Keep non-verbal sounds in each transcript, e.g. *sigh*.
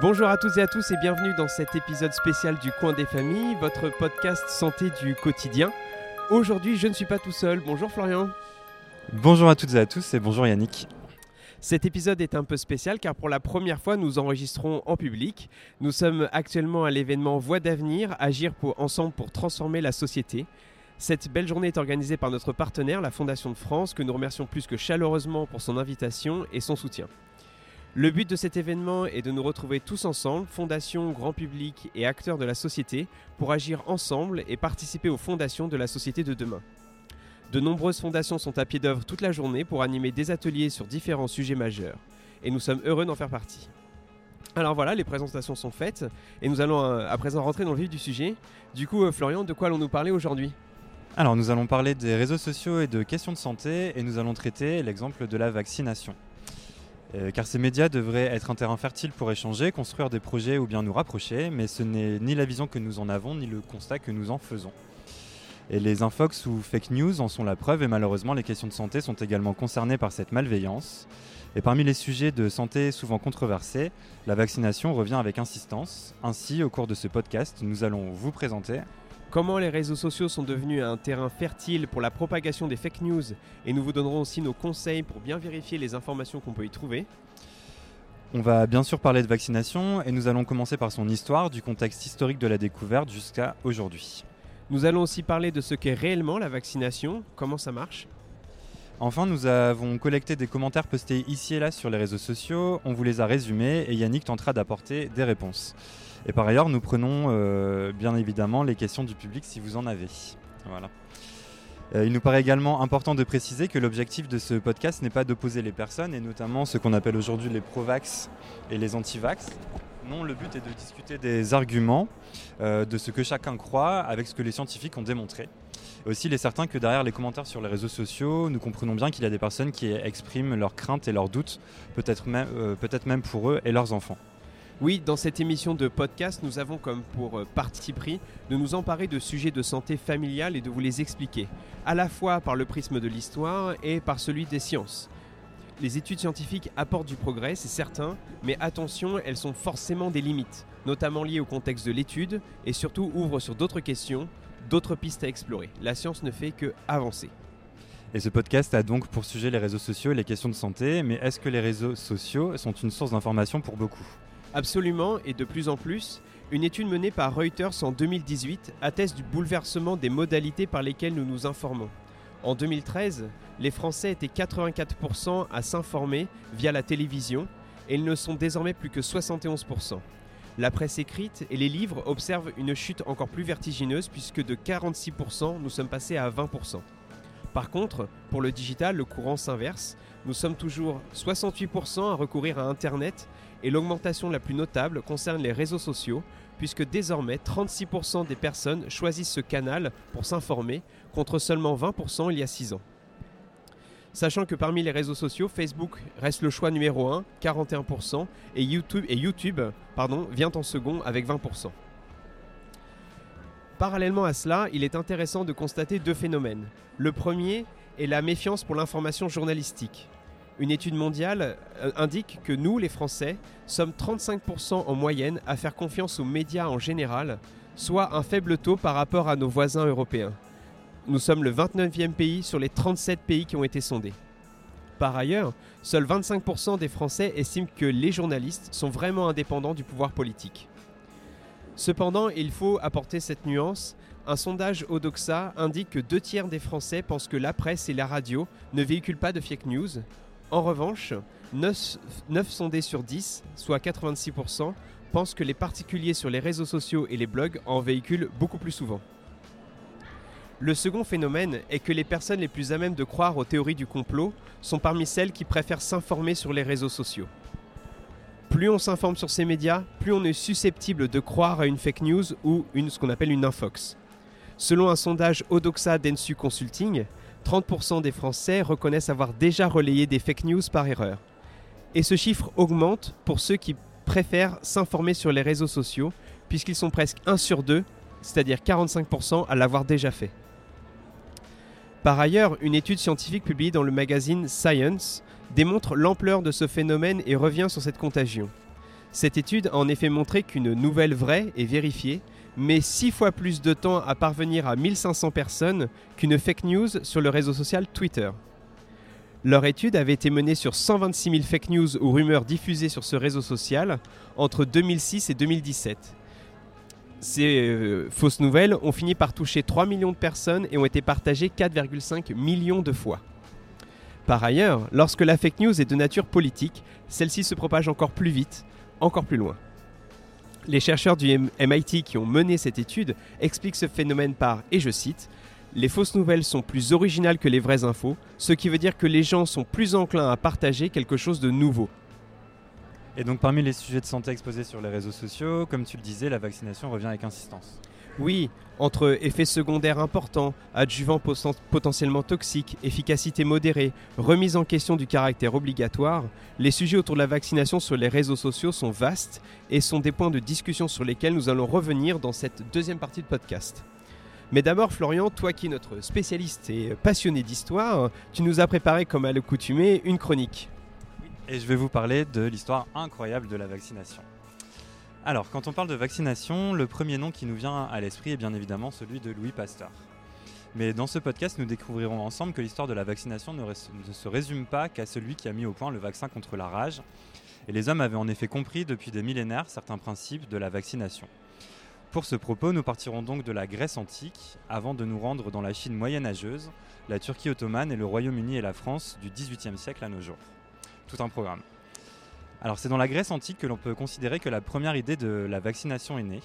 Bonjour à toutes et à tous et bienvenue dans cet épisode spécial du Coin des Familles, votre podcast santé du quotidien. Aujourd'hui, je ne suis pas tout seul. Bonjour Florian. Bonjour à toutes et à tous et bonjour Yannick. Cet épisode est un peu spécial car pour la première fois nous enregistrons en public. Nous sommes actuellement à l'événement Voix d'avenir, agir pour, ensemble pour transformer la société. Cette belle journée est organisée par notre partenaire, la Fondation de France, que nous remercions plus que chaleureusement pour son invitation et son soutien. Le but de cet événement est de nous retrouver tous ensemble, fondation, grand public et acteurs de la société, pour agir ensemble et participer aux fondations de la société de demain. De nombreuses fondations sont à pied d'œuvre toute la journée pour animer des ateliers sur différents sujets majeurs. Et nous sommes heureux d'en faire partie. Alors voilà, les présentations sont faites et nous allons euh, à présent rentrer dans le vif du sujet. Du coup, euh, Florian, de quoi allons-nous parler aujourd'hui? Alors nous allons parler des réseaux sociaux et de questions de santé et nous allons traiter l'exemple de la vaccination. Euh, car ces médias devraient être un terrain fertile pour échanger, construire des projets ou bien nous rapprocher, mais ce n'est ni la vision que nous en avons, ni le constat que nous en faisons. Et les infox ou fake news en sont la preuve, et malheureusement les questions de santé sont également concernées par cette malveillance. Et parmi les sujets de santé souvent controversés, la vaccination revient avec insistance. Ainsi, au cours de ce podcast, nous allons vous présenter comment les réseaux sociaux sont devenus un terrain fertile pour la propagation des fake news et nous vous donnerons aussi nos conseils pour bien vérifier les informations qu'on peut y trouver. On va bien sûr parler de vaccination et nous allons commencer par son histoire, du contexte historique de la découverte jusqu'à aujourd'hui. Nous allons aussi parler de ce qu'est réellement la vaccination, comment ça marche. Enfin, nous avons collecté des commentaires postés ici et là sur les réseaux sociaux, on vous les a résumés et Yannick tentera d'apporter des réponses. Et par ailleurs, nous prenons euh, bien évidemment les questions du public si vous en avez. Voilà. Euh, il nous paraît également important de préciser que l'objectif de ce podcast n'est pas d'opposer les personnes, et notamment ce qu'on appelle aujourd'hui les pro-vax et les anti-vax. Non, le but est de discuter des arguments, euh, de ce que chacun croit avec ce que les scientifiques ont démontré. Aussi, il est certain que derrière les commentaires sur les réseaux sociaux, nous comprenons bien qu'il y a des personnes qui expriment leurs craintes et leurs doutes, peut-être même, pour eux et leurs enfants. Oui, dans cette émission de podcast, nous avons comme pour euh, parti pris de nous emparer de sujets de santé familiale et de vous les expliquer, à la fois par le prisme de l'histoire et par celui des sciences. Les études scientifiques apportent du progrès, c'est certain, mais attention, elles sont forcément des limites, notamment liées au contexte de l'étude et surtout ouvrent sur d'autres questions, d'autres pistes à explorer. La science ne fait que avancer. Et ce podcast a donc pour sujet les réseaux sociaux et les questions de santé, mais est-ce que les réseaux sociaux sont une source d'information pour beaucoup? Absolument, et de plus en plus, une étude menée par Reuters en 2018 atteste du bouleversement des modalités par lesquelles nous nous informons. En 2013, les Français étaient 84% à s'informer via la télévision et ils ne sont désormais plus que 71%. La presse écrite et les livres observent une chute encore plus vertigineuse puisque de 46% nous sommes passés à 20%. Par contre, pour le digital, le courant s'inverse. Nous sommes toujours 68% à recourir à Internet et l'augmentation la plus notable concerne les réseaux sociaux, puisque désormais 36% des personnes choisissent ce canal pour s'informer, contre seulement 20% il y a 6 ans. Sachant que parmi les réseaux sociaux, Facebook reste le choix numéro 1, 41%, et YouTube, et YouTube vient en second avec 20%. Parallèlement à cela, il est intéressant de constater deux phénomènes. Le premier est la méfiance pour l'information journalistique. Une étude mondiale euh, indique que nous, les Français, sommes 35% en moyenne à faire confiance aux médias en général, soit un faible taux par rapport à nos voisins européens. Nous sommes le 29e pays sur les 37 pays qui ont été sondés. Par ailleurs, seuls 25% des Français estiment que les journalistes sont vraiment indépendants du pouvoir politique. Cependant, il faut apporter cette nuance. Un sondage Odoxa indique que deux tiers des Français pensent que la presse et la radio ne véhiculent pas de fake news, en revanche, 9, sondés sur 10, soit 86%, pensent que les particuliers sur les réseaux sociaux et les blogs en véhiculent beaucoup plus souvent. Le second phénomène est que les personnes les plus à même de croire aux théories du complot sont parmi celles qui préfèrent s'informer sur les réseaux sociaux. Plus on s'informe sur ces médias, plus on est susceptible de croire à une fake news ou une, ce qu'on appelle une infox. Selon un sondage Odoxa Densu Consulting, 30% des Français reconnaissent avoir déjà relayé des fake news par erreur. Et ce chiffre augmente pour ceux qui préfèrent s'informer sur les réseaux sociaux, puisqu'ils sont presque 1 sur 2, c'est-à-dire 45% à l'avoir déjà fait. Par ailleurs, une étude scientifique publiée dans le magazine Science démontre l'ampleur de ce phénomène et revient sur cette contagion. Cette étude a en effet montré qu'une nouvelle vraie et vérifiée met 6 fois plus de temps à parvenir à 1500 personnes qu'une fake news sur le réseau social Twitter. Leur étude avait été menée sur 126 000 fake news ou rumeurs diffusées sur ce réseau social entre 2006 et 2017. Ces euh, fausses nouvelles ont fini par toucher 3 millions de personnes et ont été partagées 4,5 millions de fois. Par ailleurs, lorsque la fake news est de nature politique, celle-ci se propage encore plus vite, encore plus loin. Les chercheurs du MIT qui ont mené cette étude expliquent ce phénomène par, et je cite, les fausses nouvelles sont plus originales que les vraies infos, ce qui veut dire que les gens sont plus enclins à partager quelque chose de nouveau. Et donc parmi les sujets de santé exposés sur les réseaux sociaux, comme tu le disais, la vaccination revient avec insistance. Oui, entre effets secondaires importants, adjuvants potentiellement toxiques, efficacité modérée, remise en question du caractère obligatoire, les sujets autour de la vaccination sur les réseaux sociaux sont vastes et sont des points de discussion sur lesquels nous allons revenir dans cette deuxième partie de podcast. Mais d'abord, Florian, toi qui es notre spécialiste et passionné d'histoire, tu nous as préparé, comme à l'accoutumée, une chronique. Et je vais vous parler de l'histoire incroyable de la vaccination. Alors, quand on parle de vaccination, le premier nom qui nous vient à l'esprit est bien évidemment celui de Louis Pasteur. Mais dans ce podcast, nous découvrirons ensemble que l'histoire de la vaccination ne, se résume pas qu'à celui qui a mis au point le vaccin contre la rage. Et les hommes avaient en effet compris depuis des millénaires certains principes de la vaccination. Pour ce propos, nous partirons donc de la Grèce antique avant de nous rendre dans la Chine moyenâgeuse, la Turquie ottomane et le Royaume-Uni et la France du XVIIIe siècle à nos jours. Tout un programme. Alors c'est dans la Grèce antique que l'on peut considérer que la première idée de la vaccination est née.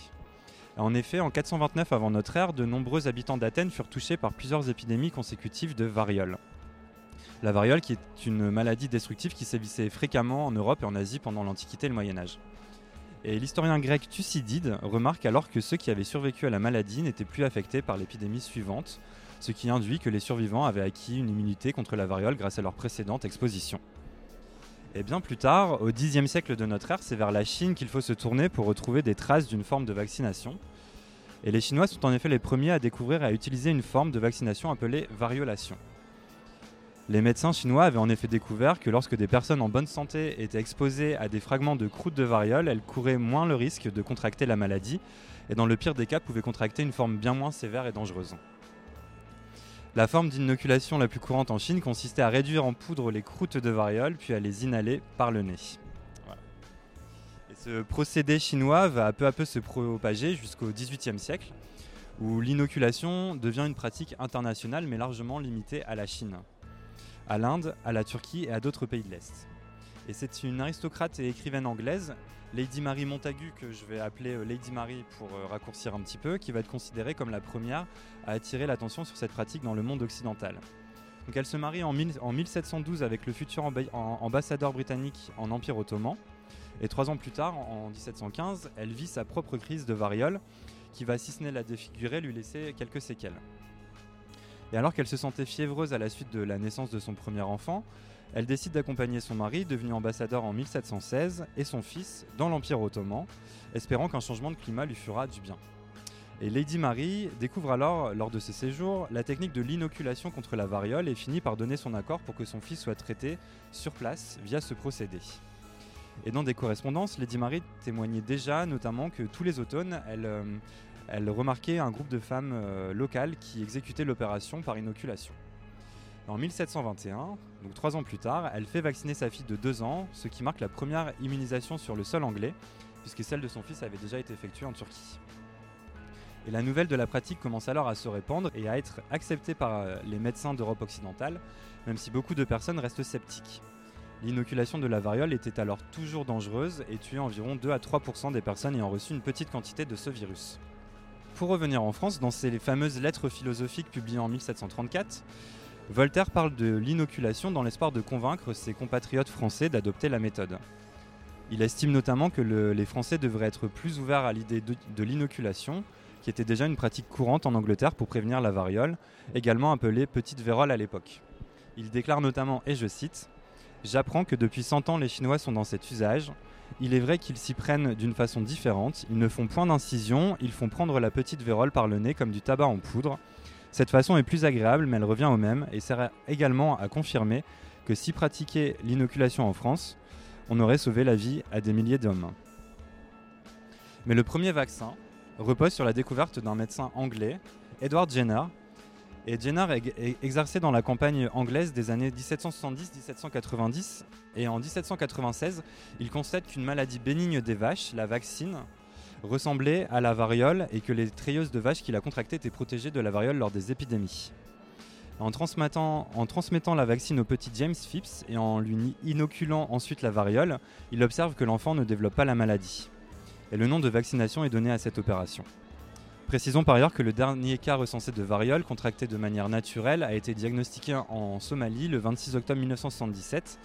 En effet, en 429 avant notre ère, de nombreux habitants d'Athènes furent touchés par plusieurs épidémies consécutives de variole. La variole qui est une maladie destructive qui sévissait fréquemment en Europe et en Asie pendant l'Antiquité et le Moyen Âge. Et l'historien grec Thucydide remarque alors que ceux qui avaient survécu à la maladie n'étaient plus affectés par l'épidémie suivante, ce qui induit que les survivants avaient acquis une immunité contre la variole grâce à leur précédente exposition. Et bien plus tard, au Xe siècle de notre ère, c'est vers la Chine qu'il faut se tourner pour retrouver des traces d'une forme de vaccination. Et les Chinois sont en effet les premiers à découvrir et à utiliser une forme de vaccination appelée variolation. Les médecins chinois avaient en effet découvert que lorsque des personnes en bonne santé étaient exposées à des fragments de croûte de variole, elles couraient moins le risque de contracter la maladie et dans le pire des cas pouvaient contracter une forme bien moins sévère et dangereuse. La forme d'inoculation la plus courante en Chine consistait à réduire en poudre les croûtes de variole puis à les inhaler par le nez. Ce procédé chinois va peu à peu se propager jusqu'au XVIIIe siècle, où l'inoculation devient une pratique internationale mais largement limitée à la Chine à l'Inde, à la Turquie et à d'autres pays de l'Est. Et c'est une aristocrate et écrivaine anglaise, Lady Mary Montagu, que je vais appeler euh, Lady Mary pour euh, raccourcir un petit peu, qui va être considérée comme la première à attirer l'attention sur cette pratique dans le monde occidental. Donc elle se marie en, 1712 avec le futur ambassadeur britannique en Empire ottoman. Et trois ans plus tard, en 1715, elle vit sa propre crise de variole, qui va, si ce n'est la défigurer, lui laisser quelques séquelles. Et alors qu'elle se sentait fiévreuse à la suite de la naissance de son premier enfant, elle décide d'accompagner son mari, devenu ambassadeur en 1716, et son fils dans l'Empire ottoman, espérant qu'un changement de climat lui fera du bien. Et Lady Mary découvre alors, lors de ses séjours, la technique de l'inoculation contre la variole et finit par donner son accord pour que son fils soit traité sur place via ce procédé. Et dans des correspondances, Lady Mary témoignait déjà notamment que tous les automnes, elle, euh, elle remarquait un groupe de femmes euh, locales qui exécutaient l'opération par inoculation. En 1721, donc trois ans plus tard, elle fait vacciner sa fille de deux ans, ce qui marque la première immunisation sur le sol anglais, puisque celle de son fils avait déjà été effectuée en Turquie. Et la nouvelle de la pratique commence alors à se répandre et à être acceptée par euh, les médecins d'Europe occidentale, même si beaucoup de personnes restent sceptiques. L'inoculation de la variole était alors toujours dangereuse et tuait environ 2 à 3% des personnes ayant reçu une petite quantité de ce virus. Pour revenir en France, dans ses fameuses lettres philosophiques publiées en 1734, Voltaire parle de l'inoculation dans l'espoir de convaincre ses compatriotes français d'adopter la méthode. Il estime notamment que les Français devraient être plus ouverts à l'idée de, l'inoculation, qui était déjà une pratique courante en Angleterre pour prévenir la variole, également appelée petite vérole à l'époque. Il déclare notamment, et je cite, J'apprends que depuis 100 ans les Chinois sont dans cet usage, il est vrai qu'ils s'y prennent d'une façon différente. Ils ne font point d'incision, ils font prendre la petite vérole par le nez comme du tabac en poudre. Cette façon est plus agréable, mais elle revient au même et sert également à confirmer que si pratiquait l'inoculation en France, on aurait sauvé la vie à des milliers d'hommes. Mais le premier vaccin repose sur la découverte d'un médecin anglais, Edward Jenner. Et Jenner est exercé dans la campagne anglaise des années 1770-1790. Et en 1796, il constate qu'une maladie bénigne des vaches, la vaccine, ressemblait à la variole et que les treilleuses de vaches qu'il a contractées étaient protégées de la variole lors des épidémies. En transmettant, la vaccine au petit James Phipps et en lui inoculant ensuite la variole, il observe que l'enfant ne développe pas la maladie. Et le nom de vaccination est donné à cette opération. Précisons par ailleurs que le dernier cas recensé de variole contracté de manière naturelle a été diagnostiqué en Somalie le 26 octobre 1977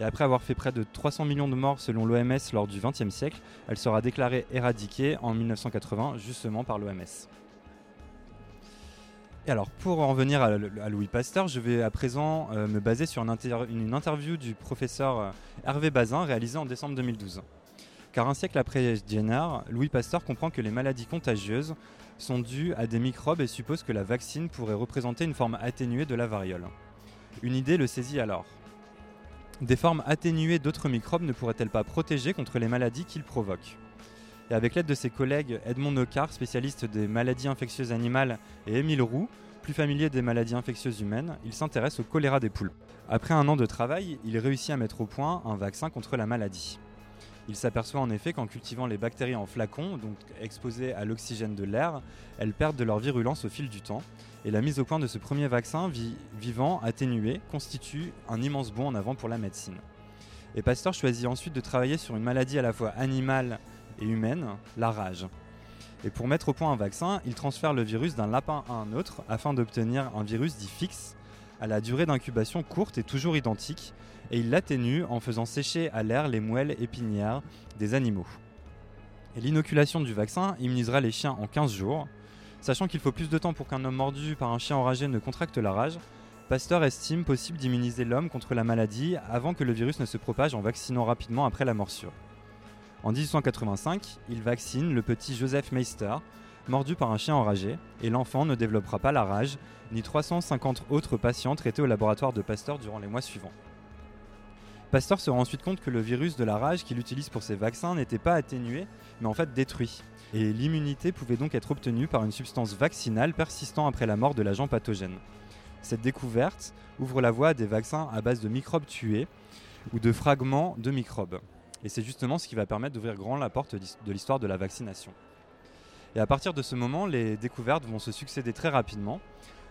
et après avoir fait près de 300 millions de morts selon l'OMS lors du XXe siècle, elle sera déclarée éradiquée en 1980 justement par l'OMS. Et alors, pour en venir à, Louis Pasteur, je vais à présent euh, me baser sur une, interview du professeur euh, Hervé Bazin réalisée en décembre 2012. Car un siècle après Jenner, Louis Pasteur comprend que les maladies contagieuses sont dues à des microbes et suppose que la vaccine pourrait représenter une forme atténuée de la variole. Une idée le saisit alors. Des formes atténuées d'autres microbes ne pourraient-elles pas protéger contre les maladies qu'ils provoquent et avec l'aide de ses collègues Edmond Nocard, spécialiste des maladies infectieuses animales, et Émile Roux, plus familier des maladies infectieuses humaines, il s'intéresse au choléra des poules. Après un an de travail, il réussit à mettre au point un vaccin contre la maladie. Il s'aperçoit en effet qu'en cultivant les bactéries en flacons, donc exposées à l'oxygène de l'air, elles perdent de leur virulence au fil du temps. Et la mise au point de ce premier vaccin vivant atténué constitue un immense bond en avant pour la médecine. Et Pasteur choisit ensuite de travailler sur une maladie à la fois animale et humaine, la rage. Et pour mettre au point un vaccin, il transfère le virus d'un lapin à un autre afin d'obtenir un virus dit fixe, à la durée d'incubation courte et toujours identique, et il l'atténue en faisant sécher à l'air les moelles épinières des animaux. Et l'inoculation du vaccin immunisera les chiens en 15 jours. Sachant qu'il faut plus de temps pour qu'un homme mordu par un chien enragé ne contracte la rage, Pasteur estime possible d'immuniser l'homme contre la maladie avant que le virus ne se propage en vaccinant rapidement après la morsure. En 1885, il vaccine le petit Joseph Meister, mordu par un chien enragé, et l'enfant ne développera pas la rage, ni 350 autres patients traités au laboratoire de Pasteur durant les mois suivants. Pasteur se rend ensuite compte que le virus de la rage qu'il utilise pour ses vaccins n'était pas atténué, mais en fait détruit. Et l'immunité pouvait donc être obtenue par une substance vaccinale persistant après la mort de l'agent pathogène. Cette découverte ouvre la voie à des vaccins à base de microbes tués ou de fragments de microbes. Et c'est justement ce qui va permettre d'ouvrir grand la porte de l'histoire de la vaccination. Et à partir de ce moment, les découvertes vont se succéder très rapidement.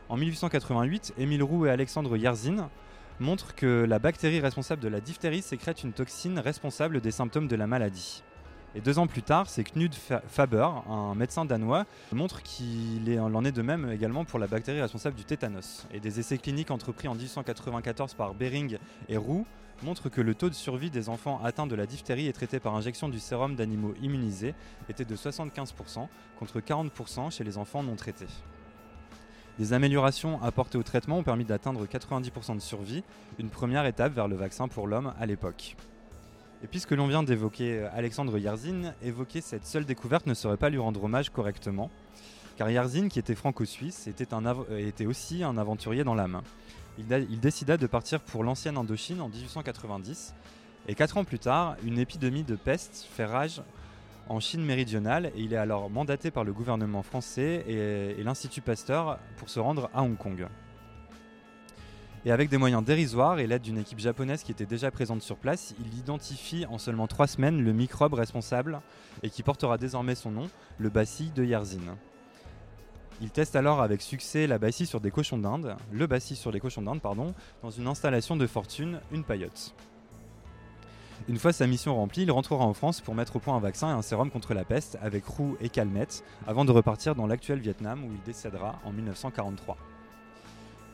En 1888, Émile Roux et Alexandre Yerzin montrent que la bactérie responsable de la diphtérie sécrète une toxine responsable des symptômes de la maladie. Et deux ans plus tard, c'est Knud Faber, un médecin danois, montre qu'il en est de même également pour la bactérie responsable du tétanos. Et des essais cliniques entrepris en 1894 par Bering et Roux montrent que le taux de survie des enfants atteints de la diphtérie et traités par injection du sérum d'animaux immunisés était de 75% contre 40% chez les enfants non traités. Des améliorations apportées au traitement ont permis d'atteindre 90% de survie, une première étape vers le vaccin pour l'homme à l'époque. Et puisque l'on vient d'évoquer euh, Alexandre Yerzin, évoquer cette seule découverte ne serait pas lui rendre hommage correctement, car Yerzin, qui était franco-suisse, était, euh, était, aussi un aventurier dans l'âme. Il, il, décida de partir pour l'ancienne Indochine en 1890, et quatre ans plus tard, une épidémie de peste fait rage en Chine méridionale, et il est alors mandaté par le gouvernement français et, l'Institut Pasteur pour se rendre à Hong Kong. Et avec des moyens dérisoires et l'aide d'une équipe japonaise qui était déjà présente sur place, il identifie en seulement trois semaines le microbe responsable et qui portera désormais son nom, le bacille de Yerzin. Il teste alors avec succès la bacille sur des cochons d'Inde, le bacille sur les cochons d'Inde, dans une installation de fortune, une paillote. Une fois sa mission remplie, il rentrera en France pour mettre au point un vaccin et un sérum contre la peste avec roux et calmette, avant de repartir dans l'actuel Vietnam où il décédera en 1943.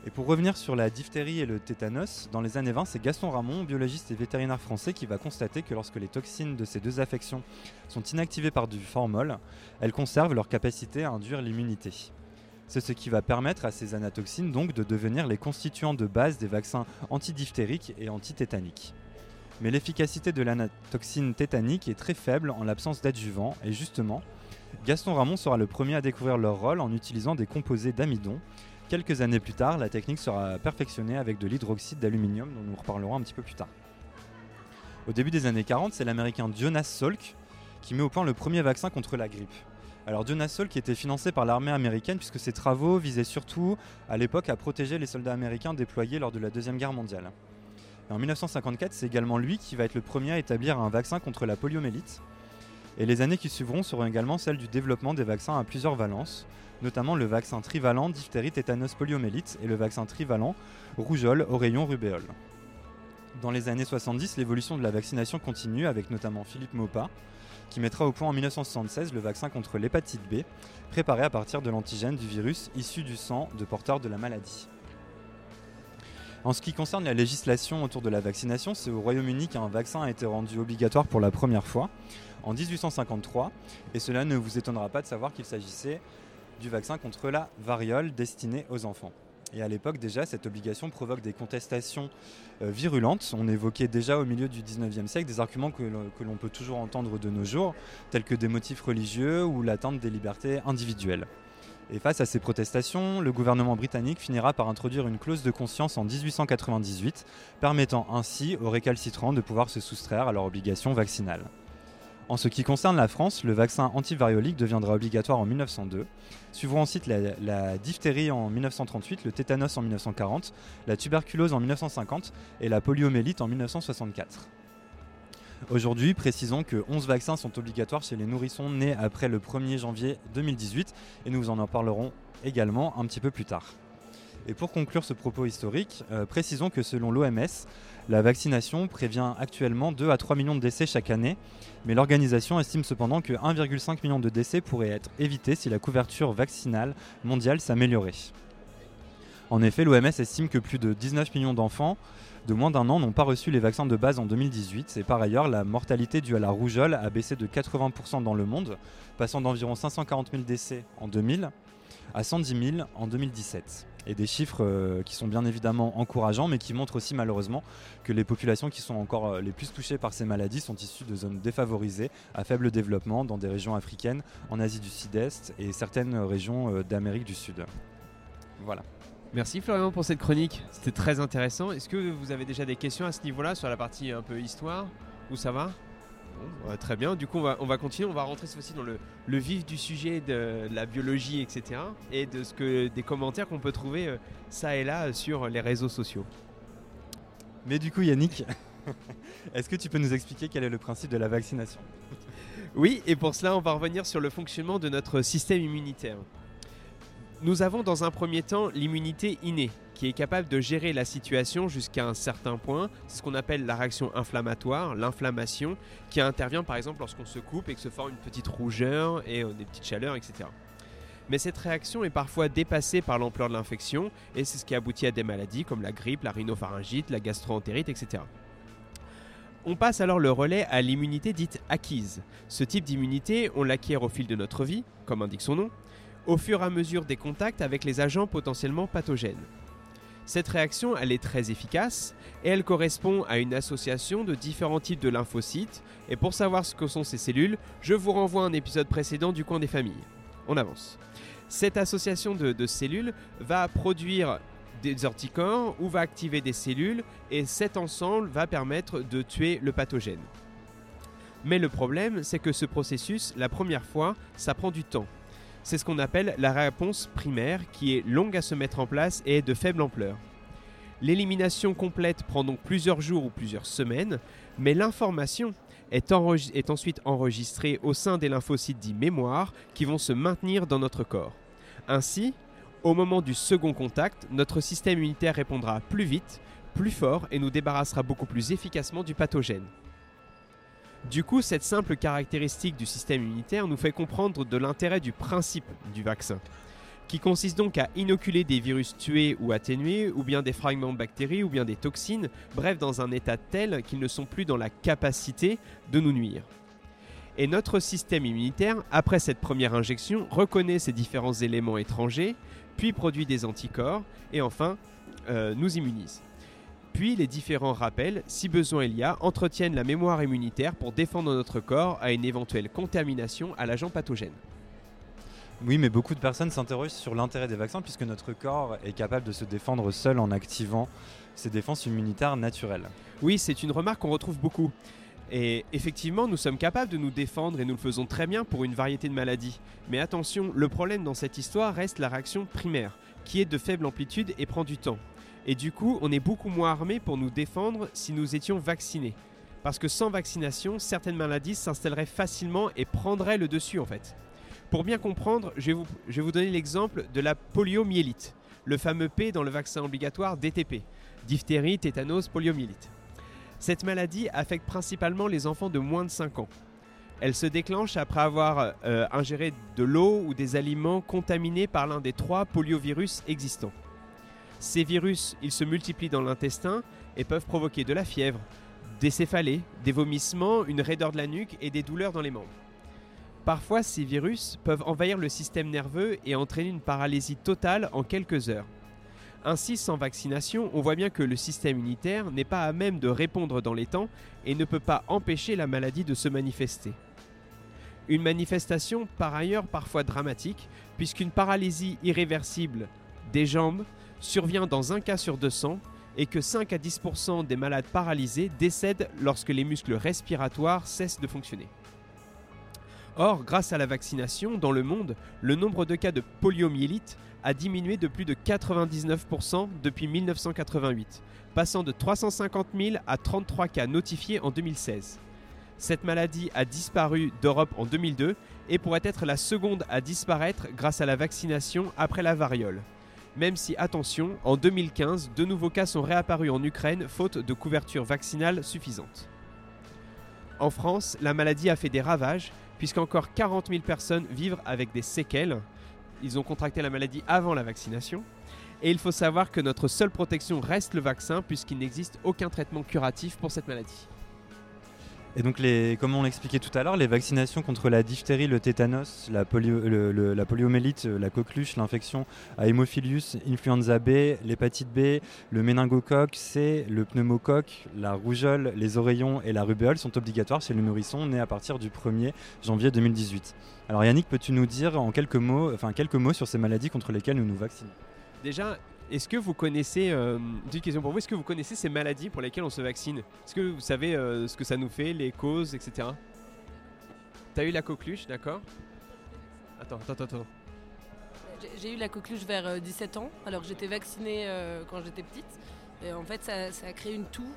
Et pour revenir sur la diphtérie et le tétanos, dans les années 20, c'est Gaston Ramon, biologiste et vétérinaire français, qui va constater que lorsque les toxines de ces deux affections sont inactivées par du formol, elles conservent leur capacité à induire l'immunité. C'est ce qui va permettre à ces anatoxines donc de devenir les constituants de base des vaccins antidiphtériques et antitétaniques. Mais l'efficacité de l'anatoxine tétanique est très faible en l'absence d'adjuvants et justement, Gaston Ramon sera le premier à découvrir leur rôle en utilisant des composés d'amidon Quelques années plus tard, la technique sera perfectionnée avec de l'hydroxyde d'aluminium dont nous reparlerons un petit peu plus tard. Au début des années 40, c'est l'américain Jonas Salk qui met au point le premier vaccin contre la grippe. Alors Jonas qui était financé par l'armée américaine puisque ses travaux visaient surtout à l'époque à protéger les soldats américains déployés lors de la Deuxième Guerre mondiale. En 1954, c'est également lui qui va être le premier à établir un vaccin contre la poliomélite. Et les années qui suivront seront également celles du développement des vaccins à plusieurs valences, notamment le vaccin trivalent diphtérie, tétanos, poliomélite et le vaccin trivalent rougeole, oreillon, rubéole. Dans les années 70, l'évolution de la vaccination continue avec notamment Philippe Maupas, qui mettra au point en 1976 le vaccin contre l'hépatite B, préparé à partir de l'antigène du virus issu du sang de porteurs de la maladie. En ce qui concerne la législation autour de la vaccination, c'est au Royaume-Uni qu'un vaccin a été rendu obligatoire pour la première fois, en 1853, et cela ne vous étonnera pas de savoir qu'il s'agissait du vaccin contre la variole destiné aux enfants. Et à l'époque déjà, cette obligation provoque des contestations euh, virulentes. On évoquait déjà au milieu du 19e siècle des arguments que l'on peut toujours entendre de nos jours, tels que des motifs religieux ou l'atteinte des libertés individuelles. Et face à ces protestations, le gouvernement britannique finira par introduire une clause de conscience en 1898, permettant ainsi aux récalcitrants de pouvoir se soustraire à leur obligation vaccinale. En ce qui concerne la France, le vaccin antivariolique deviendra obligatoire en 1902. Suivront ensuite la, diphtérie en 1938, le tétanos en 1940, la tuberculose en 1950 et la poliomélite en 1964. Aujourd'hui, précisons que 11 vaccins sont obligatoires chez les nourrissons nés après le 1er janvier 2018 et nous en parlerons également un petit peu plus tard. Et pour conclure ce propos historique, euh, précisons que selon l'OMS, la vaccination prévient actuellement 2 à 3 millions de décès chaque année, mais l'organisation estime cependant que 1,5 million de décès pourraient être évités si la couverture vaccinale mondiale s'améliorait. En effet, l'OMS estime que plus de 19 millions d'enfants de moins d'un an n'ont pas reçu les vaccins de base en 2018 et par ailleurs la mortalité due à la rougeole a baissé de 80% dans le monde, passant d'environ 540 000 décès en 2000 à 110 000 en 2017 et des chiffres euh, qui sont bien évidemment encourageants, mais qui montrent aussi malheureusement que les populations qui sont encore euh, les plus touchées par ces maladies sont issues de zones défavorisées, à faible développement, dans des régions africaines, en Asie du Sud-Est et certaines régions euh, d'Amérique du Sud. Voilà. Merci Florian pour cette chronique, c'était très intéressant. Est-ce que vous avez déjà des questions à ce niveau-là sur la partie un peu histoire? Où ça va? Très bien. Du coup, on va, continuer. On va rentrer cette fois-ci dans le, vif du sujet de, la biologie, etc. Et de ce que des commentaires qu'on peut trouver euh, ça et là sur les réseaux sociaux. Mais du coup, Yannick, *laughs* est-ce que tu peux nous expliquer quel est le principe de la vaccination? Oui, et pour cela, on va revenir sur le fonctionnement de notre système immunitaire. Nous avons dans un premier temps l'immunité innée, qui est capable de gérer la situation jusqu'à un certain point. Ce qu'on appelle la réaction inflammatoire, l'inflammation, qui intervient par exemple lorsqu'on se coupe et que se forme une petite rougeur et euh, des petites chaleurs, etc. Mais cette réaction est parfois dépassée par l'ampleur de l'infection et c'est ce qui aboutit à des maladies comme la grippe, la rhinopharyngite, la gastroentérite, etc. On passe alors le relais à l'immunité dite acquise. Ce type d'immunité, on l'acquiert au fil de notre vie, comme indique son nom, au fur et à mesure des contacts avec les agents potentiellement pathogènes. Cette réaction, elle est très efficace et elle correspond à une association de différents types de lymphocytes. Et pour savoir ce que sont ces cellules, je vous renvoie à un épisode précédent du coin des familles. On avance. Cette association de, cellules va produire des anticorps ou va activer des cellules et cet ensemble va permettre de tuer le pathogène. Mais le problème, c'est que ce processus, la première fois, ça prend du temps. C'est ce qu'on appelle la réponse primaire qui est longue à se mettre en place et est de faible ampleur. L'élimination complète prend donc plusieurs jours ou plusieurs semaines, mais l'information est, ensuite enregistrée au sein des lymphocytes dits mémoire qui vont se maintenir dans notre corps. Ainsi, au moment du second contact, notre système immunitaire répondra plus vite, plus fort et nous débarrassera beaucoup plus efficacement du pathogène. Du coup, cette simple caractéristique du système immunitaire nous fait comprendre de l'intérêt du principe du vaccin, qui consiste donc à inoculer des virus tués ou atténués, ou bien des fragments de bactéries, ou bien des toxines, bref, dans un état tel qu'ils ne sont plus dans la capacité de nous nuire. Et notre système immunitaire, après cette première injection, reconnaît ces différents éléments étrangers, puis produit des anticorps, et enfin euh, nous immunise. Puis les différents rappels, si besoin il y a, entretiennent la mémoire immunitaire pour défendre notre corps à une éventuelle contamination à l'agent pathogène. Oui, mais beaucoup de personnes s'interrogent sur l'intérêt des vaccins puisque notre corps est capable de se défendre seul en activant ses défenses immunitaires naturelles. Oui, c'est une remarque qu'on retrouve beaucoup. Et effectivement, nous sommes capables de nous défendre et nous le faisons très bien pour une variété de maladies. Mais attention, le problème dans cette histoire reste la réaction primaire, qui est de faible amplitude et prend du temps. Et du coup, on est beaucoup moins armé pour nous défendre si nous étions vaccinés. Parce que sans vaccination, certaines maladies s'installeraient facilement et prendraient le dessus en fait. Pour bien comprendre, je vais vous, donner l'exemple de la poliomyélite, le fameux P dans le vaccin obligatoire DTP, diphtérie, tétanos, poliomyélite. Cette maladie affecte principalement les enfants de moins de 5 ans. Elle se déclenche après avoir euh, ingéré de l'eau ou des aliments contaminés par l'un des trois poliovirus existants. Ces virus, ils se multiplient dans l'intestin et peuvent provoquer de la fièvre, des céphalées, des vomissements, une raideur de la nuque et des douleurs dans les membres. Parfois, ces virus peuvent envahir le système nerveux et entraîner une paralysie totale en quelques heures. Ainsi, sans vaccination, on voit bien que le système immunitaire n'est pas à même de répondre dans les temps et ne peut pas empêcher la maladie de se manifester. Une manifestation par ailleurs parfois dramatique, puisqu'une paralysie irréversible des jambes survient dans un cas sur 200 et que 5 à 10% des malades paralysés décèdent lorsque les muscles respiratoires cessent de fonctionner. Or, grâce à la vaccination, dans le monde, le nombre de cas de poliomyélite a diminué de plus de 99% depuis 1988, passant de 350 000 à 33 cas notifiés en 2016. Cette maladie a disparu d'Europe en 2002 et pourrait être la seconde à disparaître grâce à la vaccination après la variole. Même si, attention, en 2015, de nouveaux cas sont réapparus en Ukraine faute de couverture vaccinale suffisante. En France, la maladie a fait des ravages puisqu'encore 40 000 personnes vivent avec des séquelles, ils ont contracté la maladie avant la vaccination. Et il faut savoir que notre seule protection reste le vaccin puisqu'il n'existe aucun traitement curatif pour cette maladie. Et donc, les, comme on l'expliquait tout à l'heure, les vaccinations contre la diphtérie, le tétanos, la, la poliomélite, la coqueluche, l'infection à Haemophilus, influenza B, l'hépatite B, le méningocoque C, le pneumocoque, la rougeole, les oreillons et la rubéole sont obligatoires chez le nourrisson né à partir du 1er janvier 2018. Alors Yannick, peux-tu nous dire en quelques mots, enfin, quelques mots sur ces maladies contre lesquelles nous nous vaccinons? Déjà, est-ce que vous connaissez, euh, question pour vous, est-ce que vous connaissez ces maladies pour lesquelles on se vaccine? Est-ce que vous savez euh, ce que ça nous fait, les causes, etc. T'as eu la coqueluche, d'accord? Attends, attends, attends. J'ai eu la coqueluche vers 17 euh, ans, alors j'étais vaccinée quand j'étais petite. Et en fait, ça, a créé une toux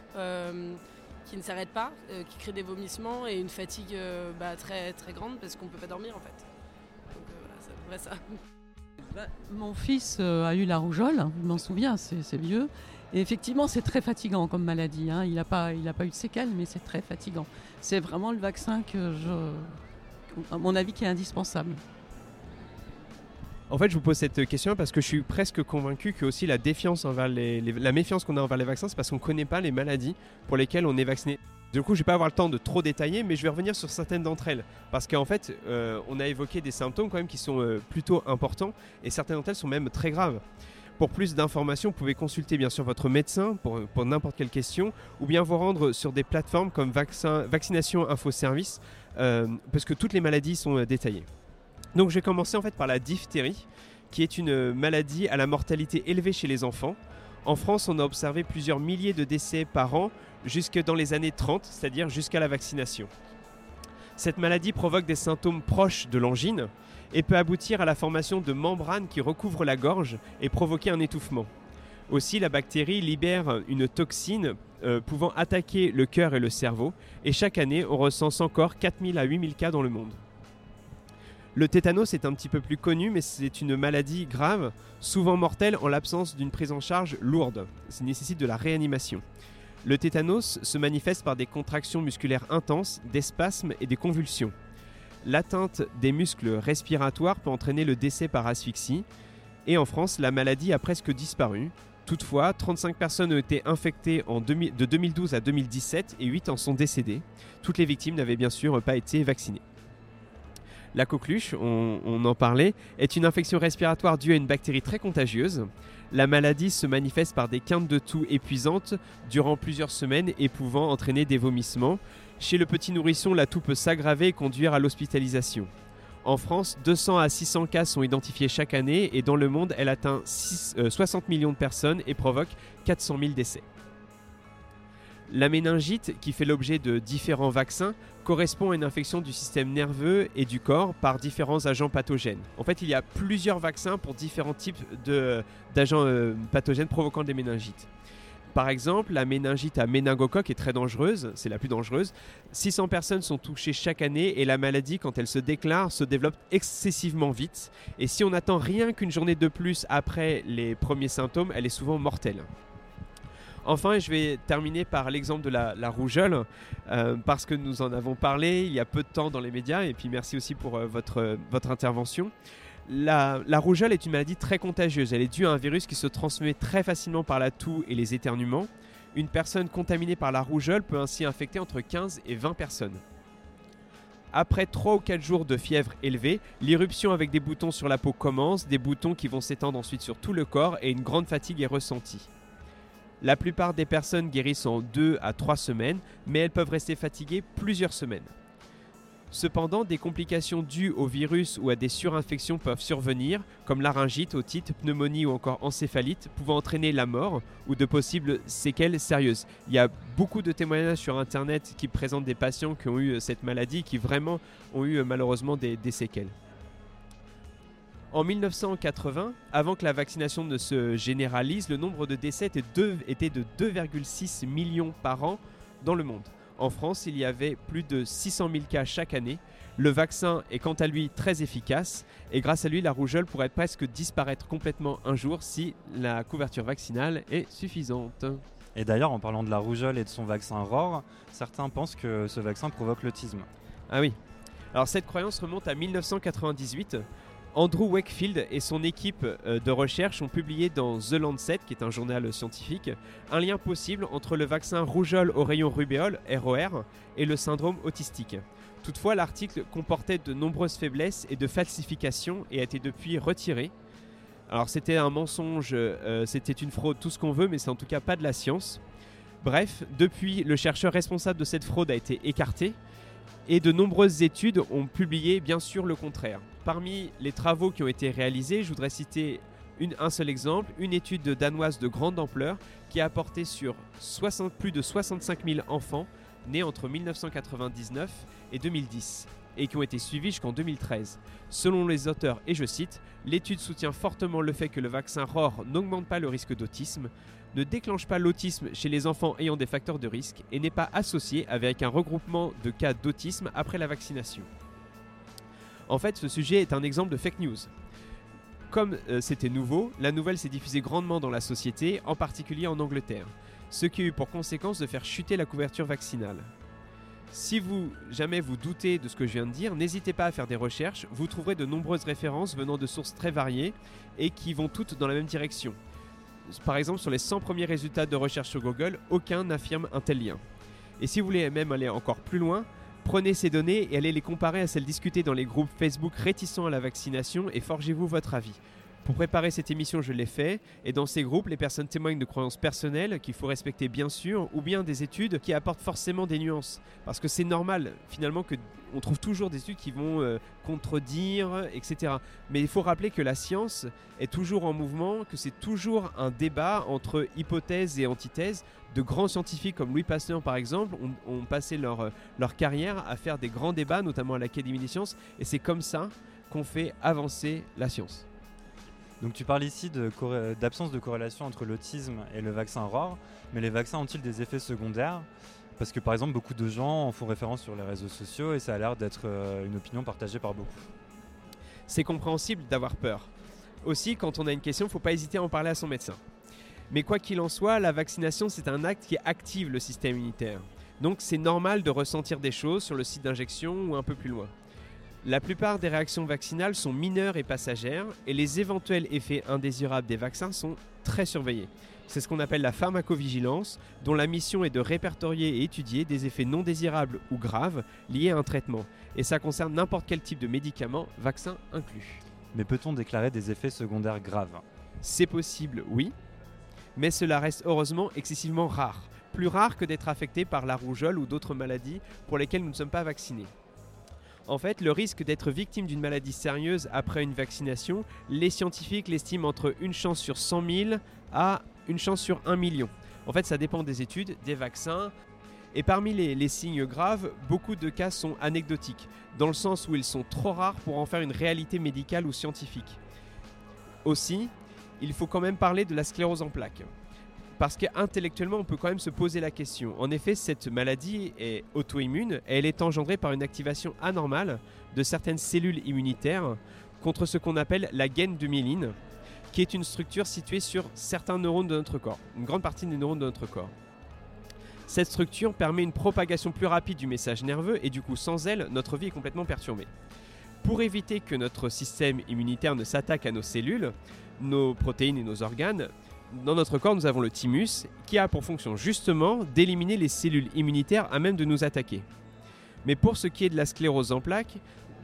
qui ne s'arrête pas, qui crée des vomissements et une fatigue bah, très, très grande parce qu'on ne peut pas dormir en fait. Donc voilà, c'est à peu près ça. Bah, mon fils euh, a eu la rougeole, je m'en souviens, c'est vieux. Et effectivement, c'est très fatigant comme maladie. Hein. Il n'a pas, eu de séquelles, mais c'est très fatigant. C'est vraiment le vaccin que je, à mon avis, qui est indispensable. En fait, je vous pose cette question parce que je suis presque convaincu que aussi la défiance envers la méfiance qu'on a envers les vaccins, c'est parce qu'on ne connaît pas les maladies pour lesquelles on est vacciné. Du coup, je vais pas avoir le temps de trop détailler, mais je vais revenir sur certaines d'entre elles. Parce qu'en fait, euh, on a évoqué des symptômes quand même qui sont euh, plutôt importants, et certaines d'entre elles sont même très graves. Pour plus d'informations, vous pouvez consulter bien sûr votre médecin pour, n'importe quelle question, ou bien vous rendre sur des plateformes comme vaccin, Vaccination Info Service, euh, parce que toutes les maladies sont détaillées. Donc je vais commencer en fait par la diphtérie, qui est une maladie à la mortalité élevée chez les enfants. En France, on a observé plusieurs milliers de décès par an jusque dans les années 30, c'est-à-dire jusqu'à la vaccination. Cette maladie provoque des symptômes proches de l'angine et peut aboutir à la formation de membranes qui recouvrent la gorge et provoquer un étouffement. Aussi, la bactérie libère une toxine euh, pouvant attaquer le cœur et le cerveau, et chaque année, on recense encore 4000 à 8000 cas dans le monde. Le tétanos est un petit peu plus connu, mais c'est une maladie grave, souvent mortelle en l'absence d'une prise en charge lourde. Ça nécessite de la réanimation. Le tétanos se manifeste par des contractions musculaires intenses, des spasmes et des convulsions. L'atteinte des muscles respiratoires peut entraîner le décès par asphyxie. Et en France, la maladie a presque disparu. Toutefois, 35 personnes ont été infectées de 2012 à 2017 et 8 en sont décédées. Toutes les victimes n'avaient bien sûr pas été vaccinées. La coqueluche, on, en parlait, est une infection respiratoire due à une bactérie très contagieuse. La maladie se manifeste par des quintes de toux épuisantes durant plusieurs semaines et pouvant entraîner des vomissements. Chez le petit nourrisson, la toux peut s'aggraver et conduire à l'hospitalisation. En France, 200 à 600 cas sont identifiés chaque année et dans le monde, elle atteint 60 euh, millions de personnes et provoque 400 000 décès. La méningite, qui fait l'objet de différents vaccins, correspond à une infection du système nerveux et du corps par différents agents pathogènes. En fait, il y a plusieurs vaccins pour différents types d'agents euh, pathogènes provoquant des méningites. Par exemple, la méningite à méningocoque est très dangereuse, c'est la plus dangereuse. 600 personnes sont touchées chaque année et la maladie, quand elle se déclare, se développe excessivement vite. Et si on attend rien qu'une journée de plus après les premiers symptômes, elle est souvent mortelle. Enfin, je vais terminer par l'exemple de la, rougeole, euh, parce que nous en avons parlé il y a peu de temps dans les médias, et puis merci aussi pour euh, votre, votre intervention. La, rougeole est une maladie très contagieuse. Elle est due à un virus qui se transmet très facilement par la toux et les éternuements. Une personne contaminée par la rougeole peut ainsi infecter entre 15 et 20 personnes. Après 3 ou 4 jours de fièvre élevée, l'irruption avec des boutons sur la peau commence, des boutons qui vont s'étendre ensuite sur tout le corps et une grande fatigue est ressentie. La plupart des personnes guérissent en 2 à 3 semaines, mais elles peuvent rester fatiguées plusieurs semaines. Cependant, des complications dues au virus ou à des surinfections peuvent survenir, comme laryngite, otite, pneumonie ou encore encéphalite, pouvant entraîner la mort ou de possibles séquelles sérieuses. Il y a beaucoup de témoignages sur Internet qui présentent des patients qui ont eu cette maladie, qui vraiment ont eu malheureusement des, séquelles. En 1980, avant que la vaccination ne se généralise, le nombre de décès était de 2,6 millions par an dans le monde. En France, il y avait plus de 600 000 cas chaque année. Le vaccin est quant à lui très efficace et grâce à lui, la rougeole pourrait presque disparaître complètement un jour si la couverture vaccinale est suffisante. Et d'ailleurs, en parlant de la rougeole et de son vaccin ROR, certains pensent que ce vaccin provoque l'autisme. Ah oui. Alors cette croyance remonte à 1998 Andrew Wakefield et son équipe euh, de recherche ont publié dans The Lancet, qui est un journal scientifique, un lien possible entre le vaccin rougeole au rayon rubéole, ROR, et le syndrome autistique. Toutefois, l'article comportait de nombreuses faiblesses et de falsifications et a été depuis retiré. Alors c'était un mensonge, euh, c'était une fraude, tout ce qu'on veut, mais c'est en tout cas pas de la science. Bref, depuis, le chercheur responsable de cette fraude a été écarté et de nombreuses études ont publié bien sûr le contraire. Parmi les travaux qui ont été réalisés, je voudrais citer un seul exemple, une étude danoise de grande ampleur qui a apporté sur plus de 65 000 enfants nés entre 1999 et 2010 et qui ont été suivis jusqu'en 2013. Selon les auteurs, et je cite, l'étude soutient fortement le fait que le vaccin ROR n'augmente pas le risque d'autisme, ne déclenche pas l'autisme chez les enfants ayant des facteurs de risque et n'est pas associé avec un regroupement de cas d'autisme après la vaccination. En fait, ce sujet est un exemple de fake news. Comme euh, c'était nouveau, la nouvelle s'est diffusée grandement dans la société, en particulier en Angleterre, ce qui a eu pour conséquence de faire chuter la couverture vaccinale. Si vous jamais vous doutez de ce que je viens de dire, n'hésitez pas à faire des recherches, vous trouverez de nombreuses références venant de sources très variées et qui vont toutes dans la même direction. Par exemple, sur les 100 premiers résultats de recherche sur Google, aucun n'affirme un tel lien. Et si vous voulez même aller encore plus loin, prenez ces données et allez les comparer à celles discutées dans les groupes Facebook réticents à la vaccination et forgez-vous votre avis. Pour préparer cette émission, je l'ai fait, et dans ces groupes, les personnes témoignent de croyances personnelles qu'il faut respecter bien sûr, ou bien des études qui apportent forcément des nuances. Parce que c'est normal, finalement, que on trouve toujours des études qui vont euh, contredire, etc. Mais il faut rappeler que la science est toujours en mouvement, que c'est toujours un débat entre hypothèses et antithèses. De grands scientifiques comme Louis Pasteur, par exemple, ont, passé leur, euh, leur carrière à faire des grands débats, notamment à l'Académie des sciences, et c'est comme ça qu'on fait avancer la science. Donc tu parles ici d'absence de, corrélation entre l'autisme et le vaccin ROR, mais les vaccins ont-ils des effets secondaires? Parce que par exemple, beaucoup de gens en font référence sur les réseaux sociaux et ça a l'air d'être euh, une opinion partagée par beaucoup. C'est compréhensible d'avoir peur. Aussi, quand on a une question, il ne faut pas hésiter à en parler à son médecin. Mais quoi qu'il en soit, la vaccination, c'est un acte qui active le système immunitaire. Donc c'est normal de ressentir des choses sur le site d'injection ou un peu plus loin. La plupart des réactions vaccinales sont mineures et passagères et les éventuels effets indésirables des vaccins sont très surveillés. C'est ce qu'on appelle la pharmacovigilance, dont la mission est de répertorier et étudier des effets non désirables ou graves liés à un traitement. Et ça concerne n'importe quel type de médicament, vaccin inclus. Mais peut-on déclarer des effets secondaires graves? C'est possible, oui, mais cela reste heureusement excessivement rare. Plus rare que d'être affecté par la rougeole ou d'autres maladies pour lesquelles nous ne sommes pas vaccinés. En fait, le risque d'être victime d'une maladie sérieuse après une vaccination, les scientifiques l'estiment entre une chance sur 100 000 à une chance sur 1 million. En fait, ça dépend des études, des vaccins. Et parmi les, les signes graves, beaucoup de cas sont anecdotiques, dans le sens où ils sont trop rares pour en faire une réalité médicale ou scientifique. Aussi, il faut quand même parler de la sclérose en plaques. Parce qu'intellectuellement, on peut quand même se poser la question. En effet, cette maladie est auto-immune et elle est engendrée par une activation anormale de certaines cellules immunitaires contre ce qu'on appelle la gaine de myéline, qui est une structure située sur certains neurones de notre corps, une grande partie des neurones de notre corps. Cette structure permet une propagation plus rapide du message nerveux et du coup sans elle, notre vie est complètement perturbée. Pour éviter que notre système immunitaire ne s'attaque à nos cellules, nos protéines et nos organes, dans notre corps, nous avons le thymus qui a pour fonction justement d'éliminer les cellules immunitaires à même de nous attaquer. Mais pour ce qui est de la sclérose en plaques,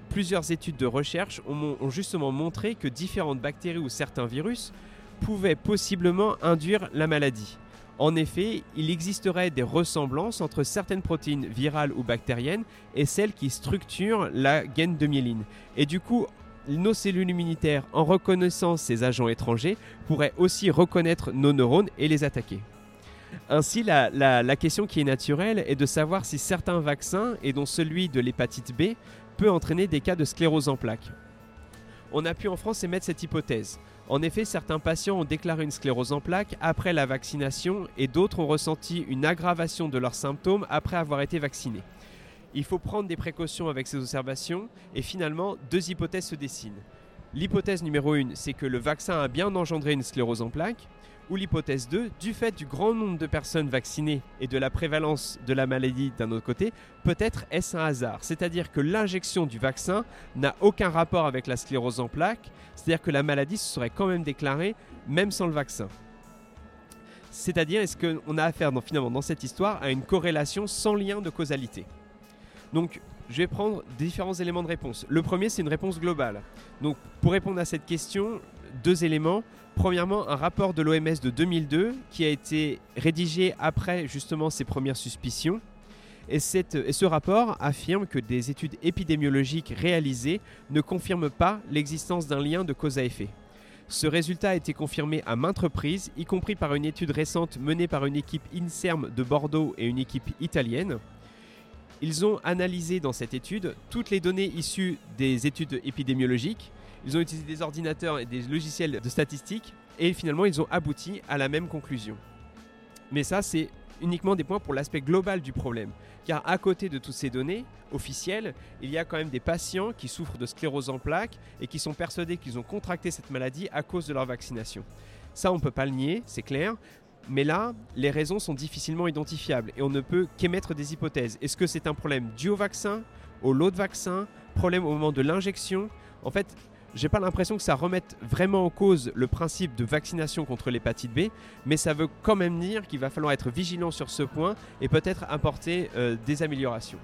plusieurs études de recherche ont, justement montré que différentes bactéries ou certains virus pouvaient possiblement induire la maladie. En effet, il existerait des ressemblances entre certaines protéines virales ou bactériennes et celles qui structurent la gaine de myéline. Et du coup, nos cellules immunitaires, en reconnaissant ces agents étrangers, pourraient aussi reconnaître nos neurones et les attaquer. Ainsi, la question qui est naturelle est de savoir si certains vaccins, et dont celui de l'hépatite B, peut entraîner des cas de sclérose en plaques. On a pu en France émettre cette hypothèse. En effet, certains patients ont déclaré une sclérose en plaques après la vaccination et d'autres ont ressenti une aggravation de leurs symptômes après avoir été vaccinés. Il faut prendre des précautions avec ces observations et finalement, deux hypothèses se dessinent. L'hypothèse numéro 1, c'est que le vaccin a bien engendré une sclérose en plaques. Ou l'hypothèse 2, du fait du grand nombre de personnes vaccinées et de la prévalence de la maladie d'un autre côté, peut-être est-ce un hasard? C'est-à-dire que l'injection du vaccin n'a aucun rapport avec la sclérose en plaques, c'est-à-dire que la maladie se serait quand même déclarée même sans le vaccin. C'est-à-dire, est-ce qu'on a affaire finalement dans cette histoire à une corrélation sans lien de causalité? Donc, je vais prendre différents éléments de réponse. Le premier, c'est une réponse globale. Donc, pour répondre à cette question, deux éléments. Premièrement, un rapport de l'OMS de 2002 qui a été rédigé après justement ces premières suspicions. Et, ce rapport affirme que des études épidémiologiques réalisées ne confirment pas l'existence d'un lien de cause à effet. Ce résultat a été confirmé à maintes reprises, y compris par une étude récente menée par une équipe INSERM de Bordeaux et une équipe italienne. Ils ont analysé dans cette étude toutes les données issues des études épidémiologiques. Ils ont utilisé des ordinateurs et des logiciels de statistiques et finalement ils ont abouti à la même conclusion. Mais ça, c'est uniquement des points pour l'aspect global du problème. Car à côté de toutes ces données officielles, il y a quand même des patients qui souffrent de sclérose en plaques et qui sont persuadés qu'ils ont contracté cette maladie à cause de leur vaccination. Ça, on ne peut pas le nier, c'est clair. Mais là, les raisons sont difficilement identifiables et on ne peut qu'émettre des hypothèses. Est-ce que c'est un problème dû au vaccin, au lot de vaccins, problème au moment de l'injection? En fait, j'ai pas l'impression que ça remette vraiment en cause le principe de vaccination contre l'hépatite B, mais ça veut quand même dire qu'il va falloir être vigilant sur ce point et peut-être apporter euh, des améliorations.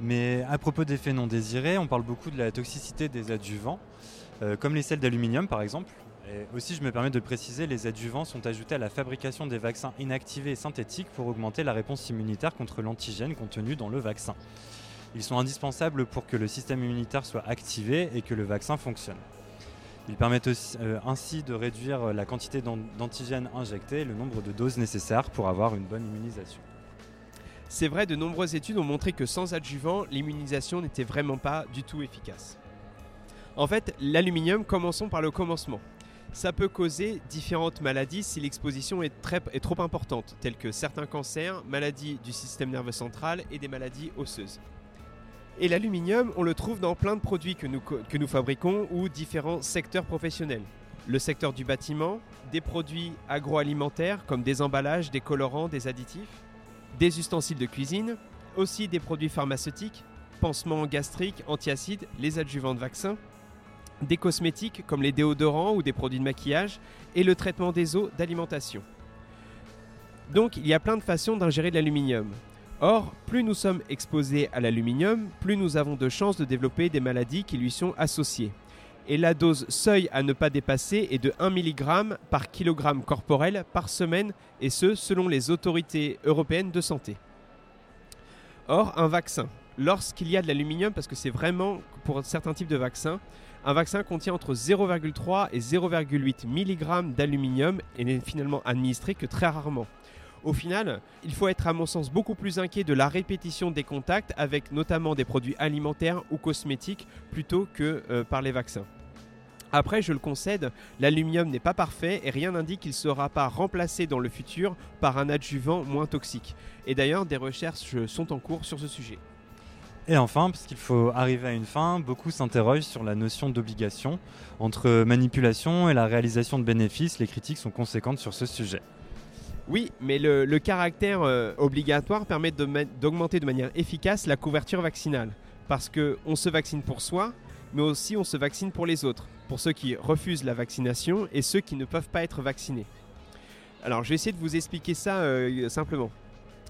Mais à propos d'effets non désirés, on parle beaucoup de la toxicité des adjuvants, euh, comme les sels d'aluminium par exemple. Aussi, je me permets de préciser, les adjuvants sont ajoutés à la fabrication des vaccins inactivés et synthétiques pour augmenter la réponse immunitaire contre l'antigène contenu dans le vaccin. Ils sont indispensables pour que le système immunitaire soit activé et que le vaccin fonctionne. Ils permettent euh, ainsi de réduire la quantité d'an- d'antigènes injectés et le nombre de doses nécessaires pour avoir une bonne immunisation. C'est vrai, de nombreuses études ont montré que sans adjuvant, l'immunisation n'était vraiment pas du tout efficace. En fait, l'aluminium, commençons par le commencement. Ça peut causer différentes maladies si l'exposition est trop importante, telles que certains cancers, maladies du système nerveux central et des maladies osseuses. Et l'aluminium, on le trouve dans plein de produits que nous, que nous fabriquons ou différents secteurs professionnels. Le secteur du bâtiment, des produits agroalimentaires comme des emballages, des colorants, des additifs, des ustensiles de cuisine, aussi des produits pharmaceutiques, pansements gastriques, antiacides, les adjuvants de vaccins, des cosmétiques comme les déodorants ou des produits de maquillage, et le traitement des eaux d'alimentation. Donc il y a plein de façons d'ingérer de l'aluminium. Or, plus nous sommes exposés à l'aluminium, plus nous avons de chances de développer des maladies qui lui sont associées. Et la dose seuil à ne pas dépasser est de 1 mg par kilogramme corporel par semaine, et ce selon les autorités européennes de santé. Or, un vaccin, lorsqu'il y a de l'aluminium, parce que c'est vraiment pour certains types de vaccins, un vaccin contient entre 0,3 et 0,8 mg d'aluminium et n'est finalement administré que très rarement. Au final, il faut être à mon sens beaucoup plus inquiet de la répétition des contacts avec notamment des produits alimentaires ou cosmétiques plutôt que euh, par les vaccins. Après, je le concède, l'aluminium n'est pas parfait et rien n'indique qu'il ne sera pas remplacé dans le futur par un adjuvant moins toxique. Et d'ailleurs, des recherches sont en cours sur ce sujet. Et enfin, parce qu'il faut arriver à une fin, beaucoup s'interrogent sur la notion d'obligation. Entre manipulation et la réalisation de bénéfices, les critiques sont conséquentes sur ce sujet. Oui, mais le, caractère euh, obligatoire permet d'augmenter de, manière efficace la couverture vaccinale. Parce qu'on se vaccine pour soi, mais aussi on se vaccine pour les autres, pour ceux qui refusent la vaccination et ceux qui ne peuvent pas être vaccinés. Alors je vais essayer de vous expliquer ça euh, simplement.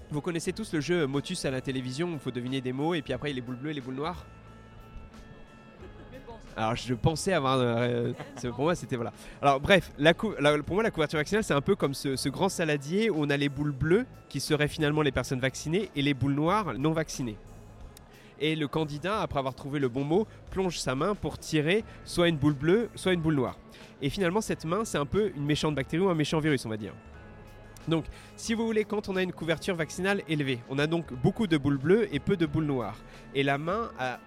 Vous connaissez tous le jeu Motus à la télévision, il faut deviner des mots et puis après il y a les boules bleues et les boules noires? Alors je pensais avoir. Euh, pour moi c'était voilà. Alors bref, pour moi la couverture vaccinale c'est un peu comme ce, ce, grand saladier où on a les boules bleues qui seraient finalement les personnes vaccinées et les boules noires non vaccinées et le candidat, après avoir trouvé le bon mot, plonge sa main pour tirer soit une boule bleue, soit une boule noire. Et finalement, cette main, c'est un peu une méchante bactérie ou un méchant virus, on va dire. Donc, si vous voulez, quand on a une couverture vaccinale élevée, on a donc beaucoup de boules bleues et peu de boules noires. Et la main a,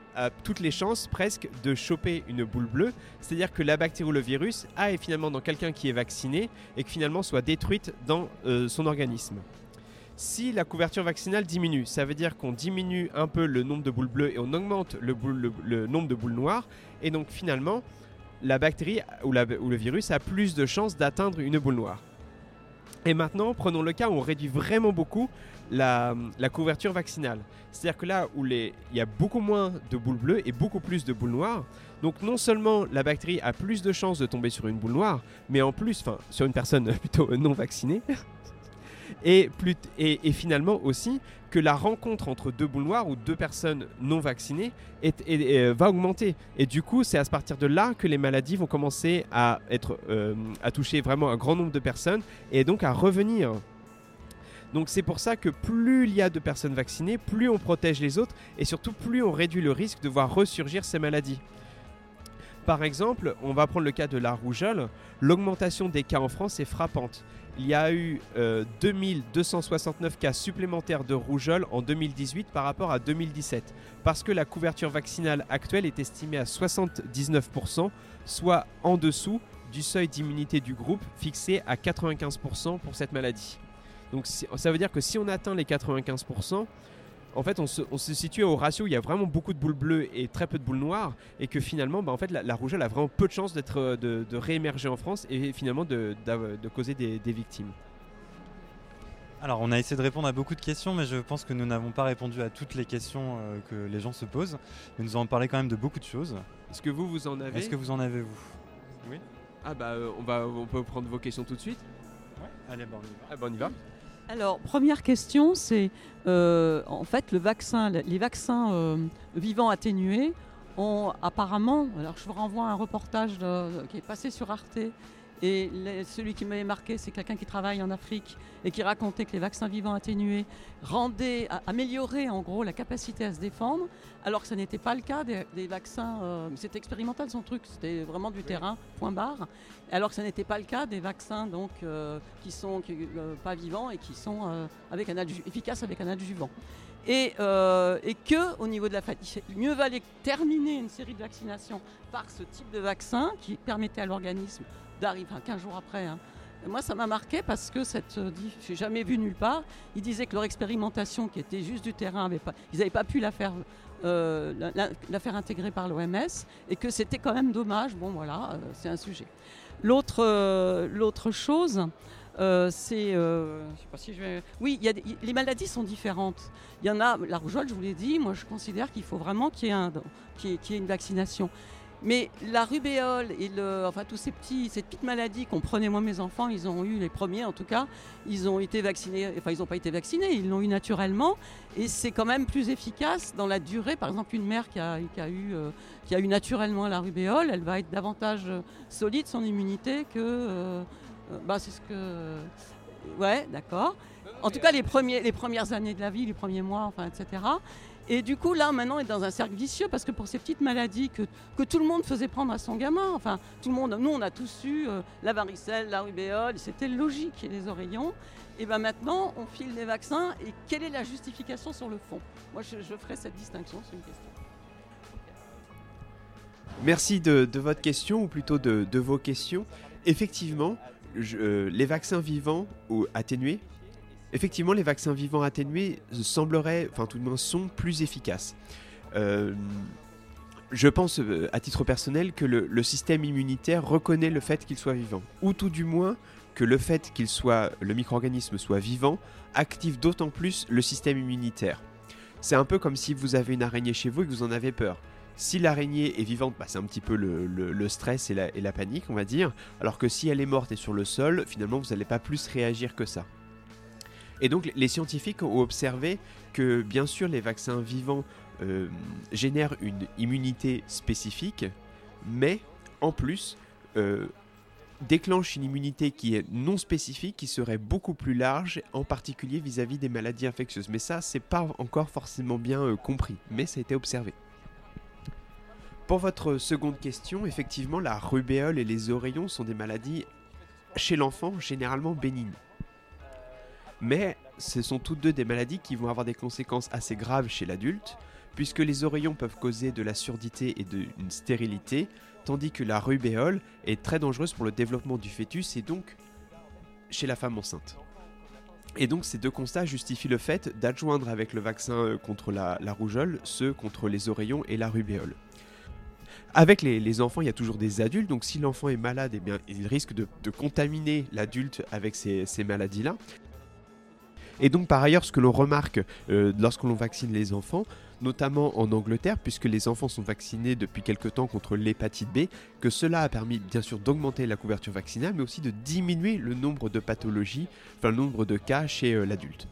toutes les chances presque de choper une boule bleue, c'est-à-dire que la bactérie ou le virus a finalement dans quelqu'un qui est vacciné et que finalement soit détruite dans euh, son organisme. Si la couverture vaccinale diminue, ça veut dire qu'on diminue un peu le nombre de boules bleues et on augmente le, nombre de boules noires. Et donc finalement, la bactérie ou, le virus a plus de chances d'atteindre une boule noire. Et maintenant, prenons le cas où on réduit vraiment beaucoup la, couverture vaccinale. C'est-à-dire que là où il y a beaucoup moins de boules bleues et beaucoup plus de boules noires, donc non seulement la bactérie a plus de chances de tomber sur une boule noire, mais en plus, enfin sur une personne *laughs* plutôt non vaccinée, *laughs* et, finalement aussi que la rencontre entre deux boules noires ou deux personnes non vaccinées euh, va augmenter. Et du coup, c'est à partir de là que les maladies vont commencer à, être, euh, à toucher vraiment un grand nombre de personnes et donc à revenir. Donc c'est pour ça que plus il y a de personnes vaccinées, plus on protège les autres et surtout plus on réduit le risque de voir ressurgir ces maladies. Par exemple, on va prendre le cas de la rougeole. L'augmentation des cas en France est frappante. Il y a eu 2269 euh, cas supplémentaires de rougeole en 2018 par rapport à 2017, parce que la couverture vaccinale actuelle est estimée à 79%, soit en dessous du seuil d'immunité du groupe fixé à 95% pour cette maladie. Donc ça veut dire que si on atteint les 95%, en fait, on se, situe au ratio où il y a vraiment beaucoup de boules bleues et très peu de boules noires, et que finalement, bah, en fait, la, rougeole a vraiment peu de chances d'être, euh, de, réémerger en France et finalement de, causer des, victimes. Alors, on a essayé de répondre à beaucoup de questions, mais je pense que nous n'avons pas répondu à toutes les questions euh, que les gens se posent. Mais nous avons parlé quand même de beaucoup de choses. Est-ce que vous, vous en avez Est-ce que vous en avez, vous? Oui. Ah bah, euh, on, va, on peut prendre vos questions tout de suite Ouais. Allez, bon, on y va. Ah bah, on y va. Alors, première question, c'est euh, en fait le vaccin, les vaccins euh, vivants atténués ont apparemment, alors je vous renvoie à un reportage qui est passé sur Arte et celui qui m'avait marqué, c'est quelqu'un qui travaille en Afrique et qui racontait que les vaccins vivants atténués rendaient, amélioraient en gros la capacité à se défendre, alors que ce n'était pas le cas des, vaccins. Euh, c'était expérimental son truc, c'était vraiment du terrain, point barre. Alors que ce n'était pas le cas des vaccins donc euh, qui sont euh, pas vivants et qui sont avec un efficaces avec un adjuvant. Et, et, que au niveau de la fatigue, mieux valait terminer une série de vaccinations par ce type de vaccin qui permettait à l'organisme d'arriver, enfin 15 jours après. Hein. moi, ça m'a marqué parce que cette, euh, je n'ai jamais vu nulle part. Ils disaient que leur expérimentation, qui était juste du terrain, ils n'avaient pas pu la faire, euh, intégrer par l'OMS et que c'était quand même dommage. Bon, voilà, euh, c'est un sujet. L'autre, chose, c'est, je sais pas si je vais... oui, les maladies sont différentes. Il y en a, la rougeole, je vous l'ai dit, moi je considère qu'il faut vraiment qu'il y ait une vaccination. Mais la rubéole et le, enfin tous ces petits, ces petites maladies qu'on prenait moi mes enfants, ils ont eu les premiers en tout cas, ils ont été vaccinés, enfin ils n'ont pas été vaccinés, ils l'ont eu naturellement et c'est quand même plus efficace dans la durée. Par exemple, une mère qui a, qui a eu, euh, qui a eu naturellement la rubéole, elle va être davantage euh, solide son immunité que, euh, bah c'est ce que, ouais, d'accord. En tout cas les premiers, les premières années de la vie, les premiers mois, enfin etc. Et du coup, là, maintenant, on est dans un cercle vicieux parce que pour ces petites maladies que, que tout le monde faisait prendre à son gamin, enfin, tout le monde, nous, on a tous eu euh, la varicelle, la rubéole, c'était logique, les oreillons. Et bien maintenant, on file les vaccins. Et quelle est la justification sur le fond? Moi, je, ferai cette distinction, c'est une question. Merci de, votre question, ou plutôt de, vos questions. Effectivement, euh, les vaccins vivants ou atténués, effectivement, les vaccins vivants atténués sembleraient, enfin tout de moins, sont plus efficaces. Euh, je pense, euh, à titre personnel, que le, système immunitaire reconnaît le fait qu'il soit vivant, ou tout du moins que le fait qu'il soit, le micro-organisme soit vivant, active d'autant plus le système immunitaire. C'est un peu comme si vous avez une araignée chez vous et que vous en avez peur. Si l'araignée est vivante, bah, c'est un petit peu le, stress et la panique, on va dire. Alors que si elle est morte et sur le sol, finalement, vous n'allez pas plus réagir que ça. Et donc, les scientifiques ont observé que, bien sûr, les vaccins vivants euh, génèrent une immunité spécifique, mais en plus, euh, déclenchent une immunité qui est non spécifique, qui serait beaucoup plus large, en particulier vis-à-vis des maladies infectieuses. Mais ça, c'est pas encore forcément bien euh, compris, mais ça a été observé. Pour votre seconde question, effectivement, la rubéole et les oreillons sont des maladies chez l'enfant généralement bénignes. Mais ce sont toutes deux des maladies qui vont avoir des conséquences assez graves chez l'adulte, puisque les oreillons peuvent causer de la surdité et de une stérilité, tandis que la rubéole est très dangereuse pour le développement du fœtus et donc chez la femme enceinte. Et donc ces deux constats justifient le fait d'adjoindre avec le vaccin euh, contre la, rougeole ceux contre les oreillons et la rubéole. Avec les, enfants, il y a toujours des adultes, donc si l'enfant est malade, eh bien, il risque de, contaminer l'adulte avec ces maladies-là. Et donc par ailleurs, ce que l'on remarque euh, lorsque l'on vaccine les enfants, notamment en Angleterre, puisque les enfants sont vaccinés depuis quelque temps contre l'hépatite B, que cela a permis bien sûr d'augmenter la couverture vaccinale, mais aussi de diminuer le nombre de pathologies, enfin le nombre de cas chez euh, l'adulte.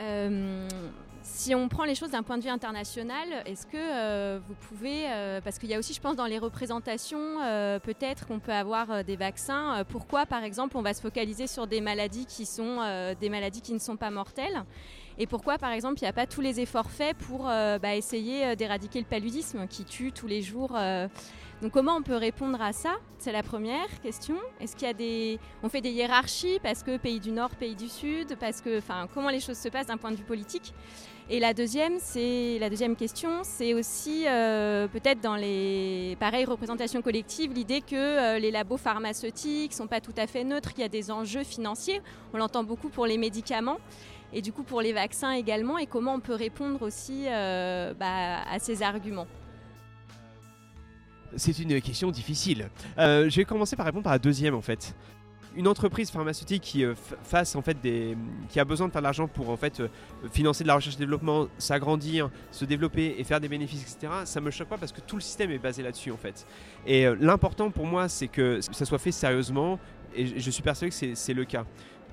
Euh, si on prend les choses d'un point de vue international, est-ce que euh, vous pouvez, euh, parce qu'il y a aussi, je pense, dans les représentations, euh, peut-être qu'on peut avoir des vaccins. Pourquoi, par exemple, on va se focaliser sur des maladies qui sont des maladies qui ne sont pas mortelles Et pourquoi, par exemple, il n'y a pas tous les efforts faits pour bah, essayer d'éradiquer le paludisme qui tue tous les jours donc comment on peut répondre à ça? C'est la première question. Est-ce qu'il y a des on fait des hiérarchies parce que pays du Nord, pays du Sud, parce que enfin comment les choses se passent d'un point de vue politique? Et la deuxième, c'est la deuxième question, c'est aussi euh, peut-être dans les pareilles représentations collectives l'idée que euh, les labos pharmaceutiques sont pas tout à fait neutres, qu'il y a des enjeux financiers. On l'entend beaucoup pour les médicaments. Et du coup pour les vaccins également, et comment on peut répondre aussi euh, bah, à ces arguments? C'est une question difficile. Je vais commencer par répondre par la deuxième en fait. Une entreprise pharmaceutique qui euh, en fait des, qui a besoin de faire de l'argent pour en fait euh, financer de la recherche et développement, s'agrandir, se développer et faire des bénéfices, etc. Ça me choque pas parce que tout le système est basé là-dessus en fait. Et euh, l'important pour moi, c'est que ça soit fait sérieusement. Et je- suis persuadé que c'est- le cas.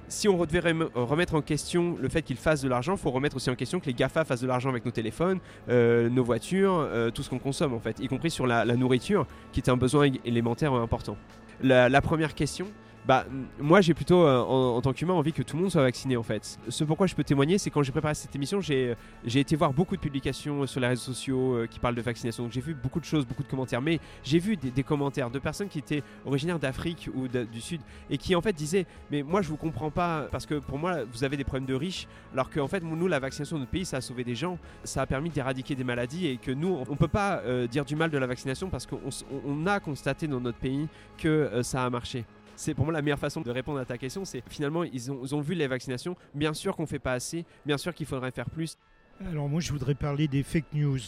Si on devait rem- remettre en question le fait qu'ils fassent de l'argent, il faut remettre aussi en question que les GAFA fassent de l'argent avec nos téléphones, euh, nos voitures, tout ce qu'on consomme en fait, y compris sur la, nourriture, qui est un besoin élémentaire important. La première question, bah, moi j'ai plutôt euh, en, tant qu'humain envie que tout le monde soit vacciné en fait. Ce pourquoi je peux témoigner, c'est quand j'ai préparé cette émission, j'ai été voir beaucoup de publications sur les réseaux sociaux euh, qui parlent de vaccination. J'ai vu beaucoup de choses, beaucoup de commentaires, mais j'ai vu des, commentaires de personnes qui étaient originaires d'Afrique ou du Sud et qui en fait disaient mais moi je vous comprends pas parce que pour moi vous avez des problèmes de riches alors qu'en fait nous la vaccination de notre pays ça a sauvé des gens ça a permis d'éradiquer des maladies et que nous on, peut pas euh, dire du mal de la vaccination parce qu'on a constaté dans notre pays que euh, ça a marché c'est pour moi la meilleure façon de répondre à ta question c'est finalement ils ont, vu les vaccinations bien sûr qu'on fait pas assez bien sûr qu'il faudrait faire plus Alors moi, je voudrais parler des fake news.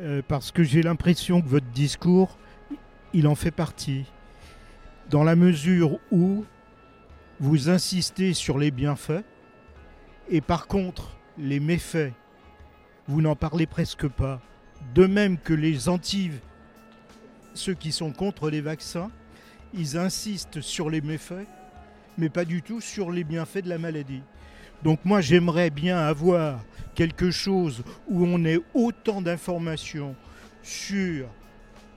Euh, parce que j'ai l'impression que votre discours, il en fait partie. Dans la mesure où vous insistez sur les bienfaits et par contre, les méfaits, vous n'en parlez presque pas. De même que les anti ceux qui sont contre les vaccins, ils insistent sur les méfaits, mais pas du tout sur les bienfaits de la maladie. Donc moi j'aimerais bien avoir quelque chose où on ait autant d'informations sur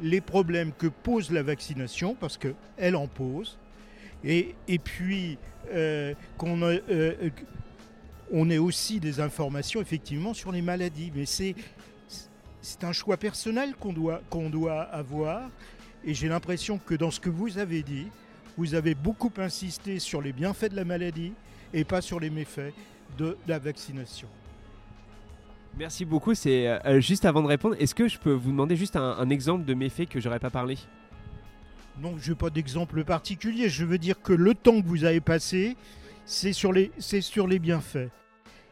les problèmes que pose la vaccination, parce qu'elle en pose, Et, et puis, euh, qu'on euh, ait aussi des informations effectivement sur les maladies. Mais c'est c'est un choix personnel qu'on doit, qu'on doit avoir. Et j'ai l'impression que dans ce que vous avez dit, vous avez beaucoup insisté sur les bienfaits de la maladie et pas sur les méfaits de la vaccination. Merci beaucoup. C'est euh, juste avant de répondre, est-ce que je peux vous demander juste un, un exemple de méfait que j'aurais pas parlé? Non, je n'ai pas d'exemple particulier. Je veux dire que le temps que vous avez passé, c'est sur les, c'est sur les bienfaits.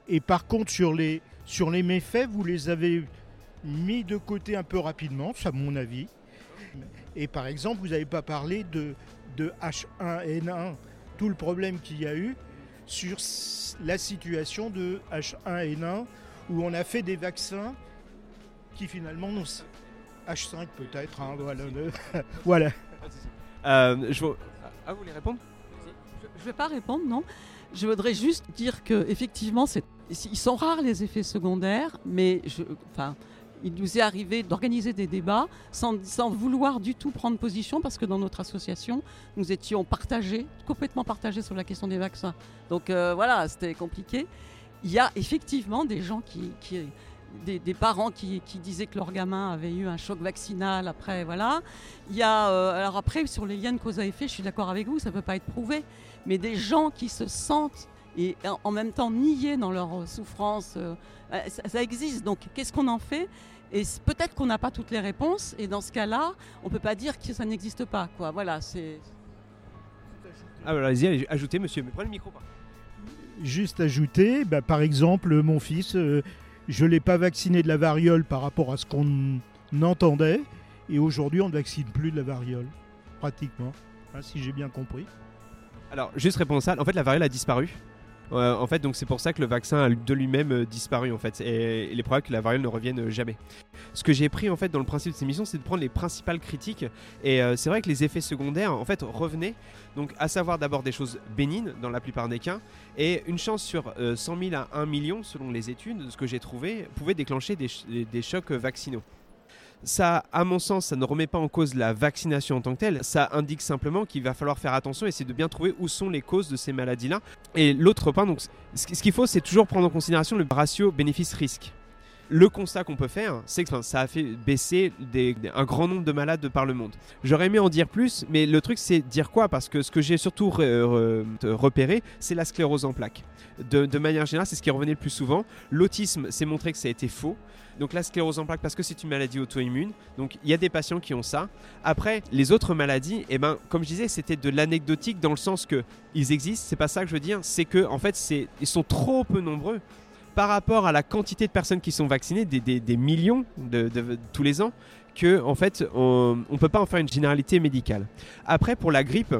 Et par contre, sur les, sur les méfaits, vous les avez mis de côté un peu rapidement, c'est à mon avis. Et par exemple, vous n'avez pas parlé de, de H1N1, tout le problème qu'il y a eu sur la situation de H1N1, où on a fait des vaccins qui finalement n'ont H5 peut-être, hein, voilà. *laughs* voilà. Euh, je vous... Ah, vous voulez répondre? Je ne vais pas répondre, non. Je voudrais juste dire que effectivement, ils sont rares les effets secondaires, mais je, enfin, il nous est arrivé d'organiser des débats sans, sans vouloir du tout prendre position, parce que dans notre association, nous étions partagés, complètement partagés sur la question des vaccins. Donc euh, voilà, c'était compliqué. Il y a effectivement des gens qui, qui- des, parents qui, disaient que leur gamin avait eu un choc vaccinal après, voilà. Il y a, euh, alors après, sur les liens de cause à effet, je suis d'accord avec vous, ça ne peut pas être prouvé, mais des gens qui se sentent et en- même temps niés dans leur souffrance, euh, ça, ça existe. Donc qu'est-ce qu'on en fait? Et peut-être qu'on n'a pas toutes les réponses, et dans ce cas-là, on ne peut pas dire que ça n'existe pas. Quoi. Voilà, c'est. Ah, bah, allez-y, allez, ajoutez, monsieur. Mais prenez le micro. Juste ajouter, bah, par exemple, mon fils, euh, je ne l'ai pas vacciné de la variole par rapport à ce qu'on entendait, et aujourd'hui on ne vaccine plus de la variole, pratiquement, hein, si j'ai bien compris. Alors, juste répondre ça. En fait, la variole a disparu. En fait, donc c'est pour ça que le vaccin a de lui-même euh, disparu en fait, et il est probable que la variole ne revienne euh, jamais. Ce que j'ai pris en fait dans le principe de cette émission, c'est de prendre les principales critiques, et euh, c'est vrai que les effets secondaires en fait revenaient, donc à savoir d'abord des choses bénignes dans la plupart des cas, et une chance sur euh, 100 000 à 1 million selon les études, ce que j'ai trouvé, pouvait déclencher des, des chocs vaccinaux. Ça, à mon sens, ça ne remet pas en cause la vaccination en tant que telle. Ça indique simplement qu'il va falloir faire attention et essayer de bien trouver où sont les causes de ces maladies-là. Et l'autre point, donc, ce qui- ce qu'il faut, c'est toujours prendre en considération le ratio bénéfice-risque. Le constat qu'on peut faire, c'est que ça a fait baisser un grand nombre de malades de par le monde. J'aurais aimé en dire plus, mais le truc c'est dire quoi? Parce que ce que j'ai surtout re- re- repéré, c'est la sclérose en plaques. De, manière générale, c'est ce qui revenait le plus souvent. L'autisme s'est montré que ça a été faux. Donc la sclérose en plaques parce que c'est une maladie auto-immune. Donc il y a des patients qui ont ça. Après, les autres maladies, eh ben, comme je disais, c'était de l'anecdotique dans le sens que ils existent. C'est pas ça que je veux dire. C'est que en fait, ils sont trop peu nombreux par rapport à la quantité de personnes qui sont vaccinées, des, millions tous les ans, que en fait, on ne peut pas en faire une généralité médicale. Après, pour la grippe,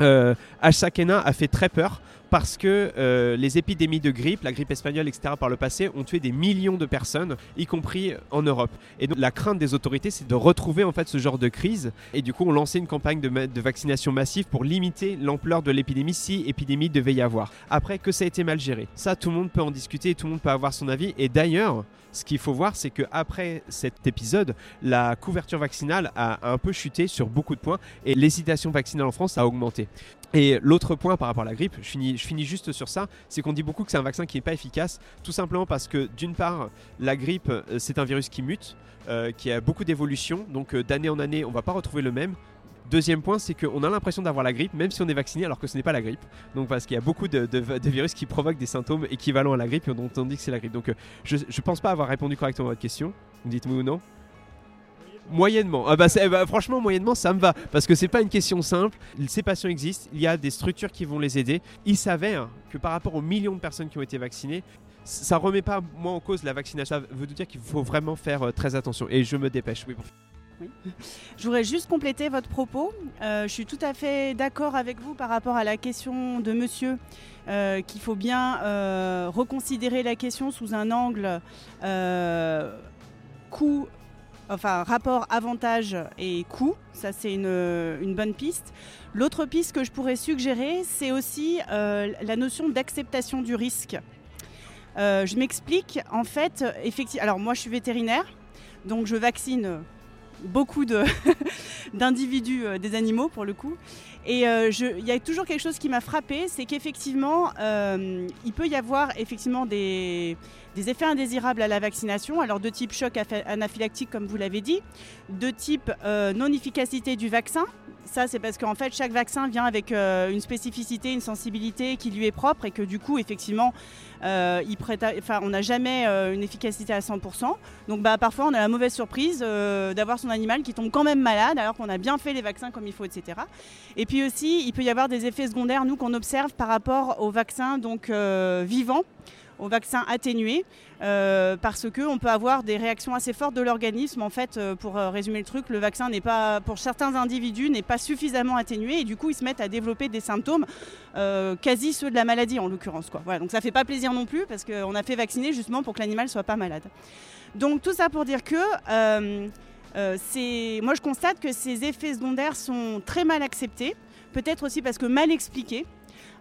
euh, H5N1 a fait très peur parce que euh, les épidémies de grippe, la grippe espagnole, etc., par le passé, ont tué des millions de personnes, y compris en Europe. Et donc la crainte des autorités, c'est de retrouver en fait ce genre de crise. Et du coup, on lançait une campagne de, de vaccination massive pour limiter l'ampleur de l'épidémie si épidémie devait y avoir. Après que ça a été mal géré, ça, tout le monde peut en discuter, tout le monde peut avoir son avis. Et d'ailleurs, ce qu'il faut voir, c'est que après cet épisode, la couverture vaccinale a un peu chuté sur beaucoup de points et l'hésitation vaccinale en France a augmenté. Et l'autre point par rapport à la grippe, je finis, juste sur ça, c'est qu'on dit beaucoup que c'est un vaccin qui n'est pas efficace, tout simplement parce que d'une part, la grippe, euh, c'est un virus qui mute, euh, qui a beaucoup d'évolution, donc euh, d'année en année, on va pas retrouver le même. Deuxième point, c'est qu'on a l'impression d'avoir la grippe, même si on est vacciné, alors que ce n'est pas la grippe. Donc parce qu'il y a beaucoup de, virus qui provoquent des symptômes équivalents à la grippe, et dont on dit que c'est la grippe. Donc euh, je ne pense pas avoir répondu correctement à votre question. Dites-moi ou non? Moyennement. Ah bah, bah, franchement, moyennement, ça me va. Parce que c'est pas une question simple. Ces patients existent. Il y a des structures qui vont les aider. Il s'avère que par rapport aux millions de personnes qui ont été vaccinées, ça remet pas moi en cause la vaccination. Ça veut dire qu'il faut vraiment faire euh, très attention. Et je me dépêche. *laughs* Je voudrais juste compléter votre propos. Euh, je suis tout à fait d'accord avec vous par rapport à la question de monsieur, euh, qu'il faut bien euh, reconsidérer la question sous un angle coût, enfin rapport avantage et coût. Ça, c'est une, une bonne piste. L'autre piste que je pourrais suggérer, c'est aussi la notion d'acceptation du risque. Je m'explique. En fait, effectivement, alors moi, je suis vétérinaire, donc je vaccine beaucoup *laughs* d'individus, euh, des animaux pour le coup. Et euh, il y a toujours quelque chose qui m'a frappé, c'est qu'effectivement, euh, il peut y avoir effectivement des, des effets indésirables à la vaccination, alors de type choc anaphylactique comme vous l'avez dit, de type euh, non-efficacité du vaccin. Ça, c'est parce qu'en fait, chaque vaccin vient avec euh, une spécificité, une sensibilité qui lui est propre et que du coup, effectivement, euh, on n'a jamais une efficacité à 100%. Donc bah, parfois, on a la mauvaise surprise d'avoir son animal qui tombe quand même malade alors qu'on a bien fait les vaccins comme il faut, etc. Et puis aussi, il peut y avoir des effets secondaires, nous, qu'on observe par rapport aux vaccins donc, vivants, aux vaccins atténués, euh, parce qu'on peut avoir des réactions assez fortes de l'organisme. En fait, euh, pour euh, résumer le truc, le vaccin n'est pas, pour certains individus, n'est pas suffisamment atténué et du coup, ils se mettent à développer des symptômes quasi ceux de la maladie en l'occurrence. Voilà, donc ça fait pas plaisir non plus parce qu'on a fait vacciner justement pour que l'animal soit pas malade. Donc tout ça pour dire que c'est- moi je constate que ces effets secondaires sont très mal acceptés, peut-être aussi parce que mal expliqués.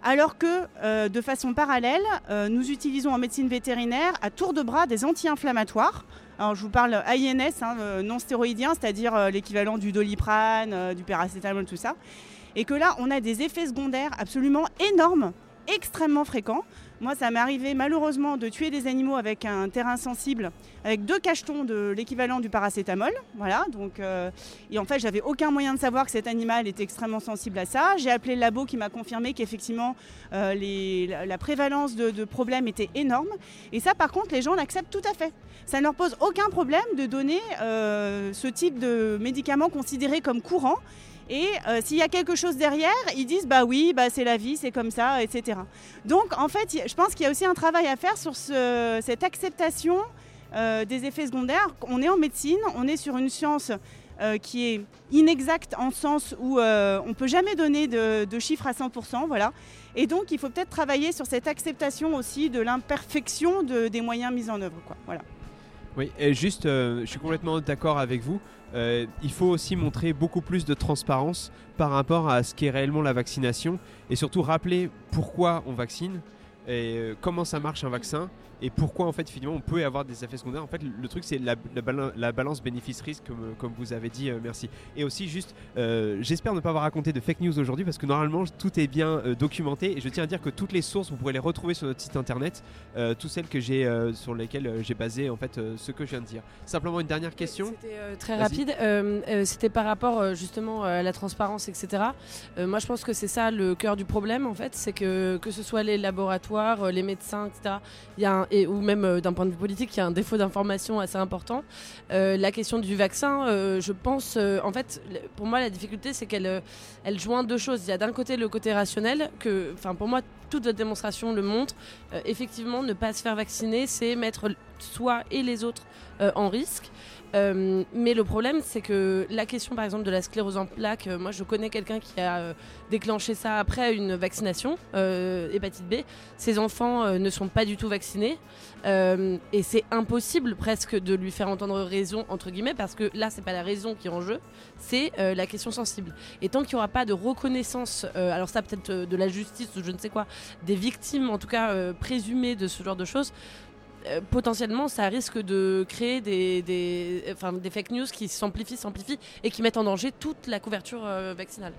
Alors que euh, de façon parallèle, euh, nous utilisons en médecine vétérinaire à tour de bras des anti-inflammatoires. Alors je vous parle INS, hein, euh, non stéroïdien, c'est-à-dire l'équivalent du doliprane, du paracétamol, tout ça. Et que là, on a des effets secondaires absolument énormes, extrêmement fréquents. Moi, ça m'est arrivé malheureusement de tuer des animaux avec un terrain sensible, avec deux cachetons de l'équivalent du paracétamol. Voilà, donc, euh, et en fait, j'avais aucun moyen de savoir que cet animal était extrêmement sensible à ça. J'ai appelé le labo qui m'a confirmé qu'effectivement, euh, la, prévalence de, de problèmes était énorme. Et ça, par contre, les gens l'acceptent tout à fait. Ça ne leur pose aucun problème de donner euh, ce type de médicament considéré comme courant. Et euh, s'il y a quelque chose derrière, ils disent bah oui, bah c'est la vie, c'est comme ça, etc. Donc en fait, je pense qu'il y a aussi un travail à faire sur ce- cette acceptation euh, des effets secondaires. On est en médecine, on est sur une science euh, qui est inexacte en sens où on ne peut jamais donner de, chiffres à 100%. Voilà. Et donc il faut peut-être travailler sur cette acceptation aussi de l'imperfection de- des moyens mis en œuvre. Voilà. Oui, juste, je suis complètement d'accord avec vous. Euh, il faut aussi montrer beaucoup plus de transparence par rapport à ce qu'est réellement la vaccination et surtout rappeler pourquoi on vaccine et euh, comment ça marche un vaccin et pourquoi en fait finalement on peut avoir des effets secondaires? En fait, le truc c'est la, la bala- la balance bénéfice-risque comme, comme vous avez dit, euh, merci. Et aussi juste, euh, j'espère ne pas avoir raconté de fake news aujourd'hui parce que normalement tout est bien euh, documenté et je tiens à dire que toutes les sources vous pourrez les retrouver sur notre site internet, toutes celles que j'ai sur lesquelles j'ai basé en fait ce que je viens de dire. Simplement une dernière question. C'était très rapide. C'était par rapport justement à la transparence, etc. Moi, je pense que c'est ça le cœur du problème, en fait. C'est que que ce soit les laboratoires, les médecins, etc. Il y a un- ou même euh, d'un point de vue politique, il y a un défaut d'information assez important. Euh, la question du vaccin, euh, je pense, en fait, pour moi, la difficulté, c'est qu'elle elle joint deux choses. Il y a d'un côté le côté rationnel, que, enfin, pour moi, toute votre démonstration le montre. Effectivement, ne pas se faire vacciner, c'est mettre soi et les autres en risque. Euh, mais le problème, c'est que la question, par exemple, de la sclérose en plaques, euh, moi, je connais quelqu'un qui a euh, déclenché ça après une vaccination, hépatite B. Ses enfants ne sont pas du tout vaccinés. Et c'est impossible presque de lui faire entendre raison, entre guillemets, parce que là, c'est pas la raison qui est en jeu, c'est la question sensible. Et tant qu'il n'y aura pas de reconnaissance, alors ça peut-être de la justice ou je ne sais quoi, des victimes, en tout cas présumées de ce genre de choses, euh, potentiellement, ça risque de créer des, des, enfin, des fake news qui s'amplifient, s'amplifient et qui mettent en danger toute la couverture euh, vaccinale.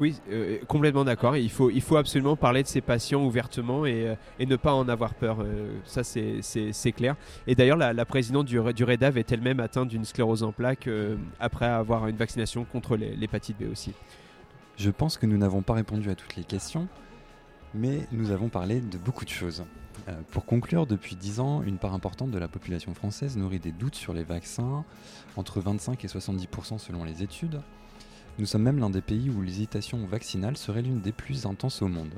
Oui, euh, complètement d'accord. Il faut, il faut absolument parler de ces patients ouvertement et, euh, et ne pas en avoir peur. Euh, ça, c'est- clair. Et d'ailleurs, la, la présidente du, du REDAV est elle-même atteinte d'une sclérose en plaques euh, après avoir une vaccination contre l'hépatite B aussi. Je pense que nous n'avons pas répondu à toutes les questions, mais nous avons parlé de beaucoup de choses. Euh, pour conclure, depuis 10 ans, une part importante de la population française nourrit des doutes sur les vaccins, entre 25 et 70% selon les études. Nous sommes même l'un des pays où l'hésitation vaccinale serait l'une des plus intenses au monde.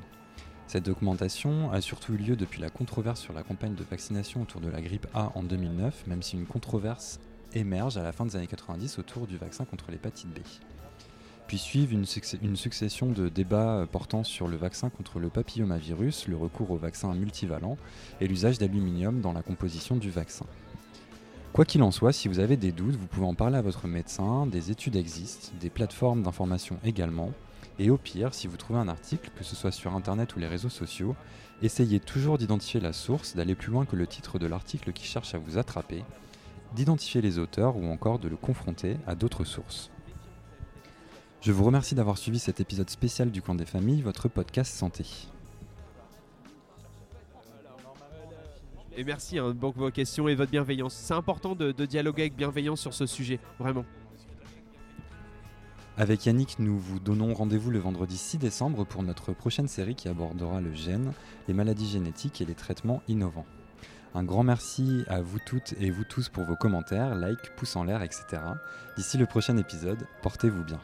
Cette augmentation a surtout eu lieu depuis la controverse sur la campagne de vaccination autour de la grippe A en 2009, même si une controverse émerge à la fin des années 90 autour du vaccin contre l'hépatite B. Puis suivent une, succession de débats euh, portant sur le vaccin contre le papillomavirus, le recours au vaccin multivalent et l'usage d'aluminium dans la composition du vaccin. Quoi qu'il en soit, si vous avez des doutes, vous pouvez en parler à votre médecin, des études existent, des plateformes d'information également, et au pire, si vous trouvez un article, que ce soit sur Internet ou les réseaux sociaux, essayez toujours d'identifier la source, d'aller plus loin que le titre de l'article qui cherche à vous attraper, d'identifier les auteurs ou encore de le confronter à d'autres sources. Je vous remercie d'avoir suivi cet épisode spécial du Coin des Familles, votre podcast santé. Et merci hein, pour vos questions et votre bienveillance. C'est important de, de dialoguer avec bienveillance sur ce sujet, vraiment. Avec Yannick, nous vous donnons rendez-vous le vendredi 6 décembre pour notre prochaine série qui abordera le gène, les maladies génétiques et les traitements innovants. Un grand merci à vous toutes et vous tous pour vos commentaires, likes, pouces en l'air, etc. D'ici le prochain épisode, portez-vous bien.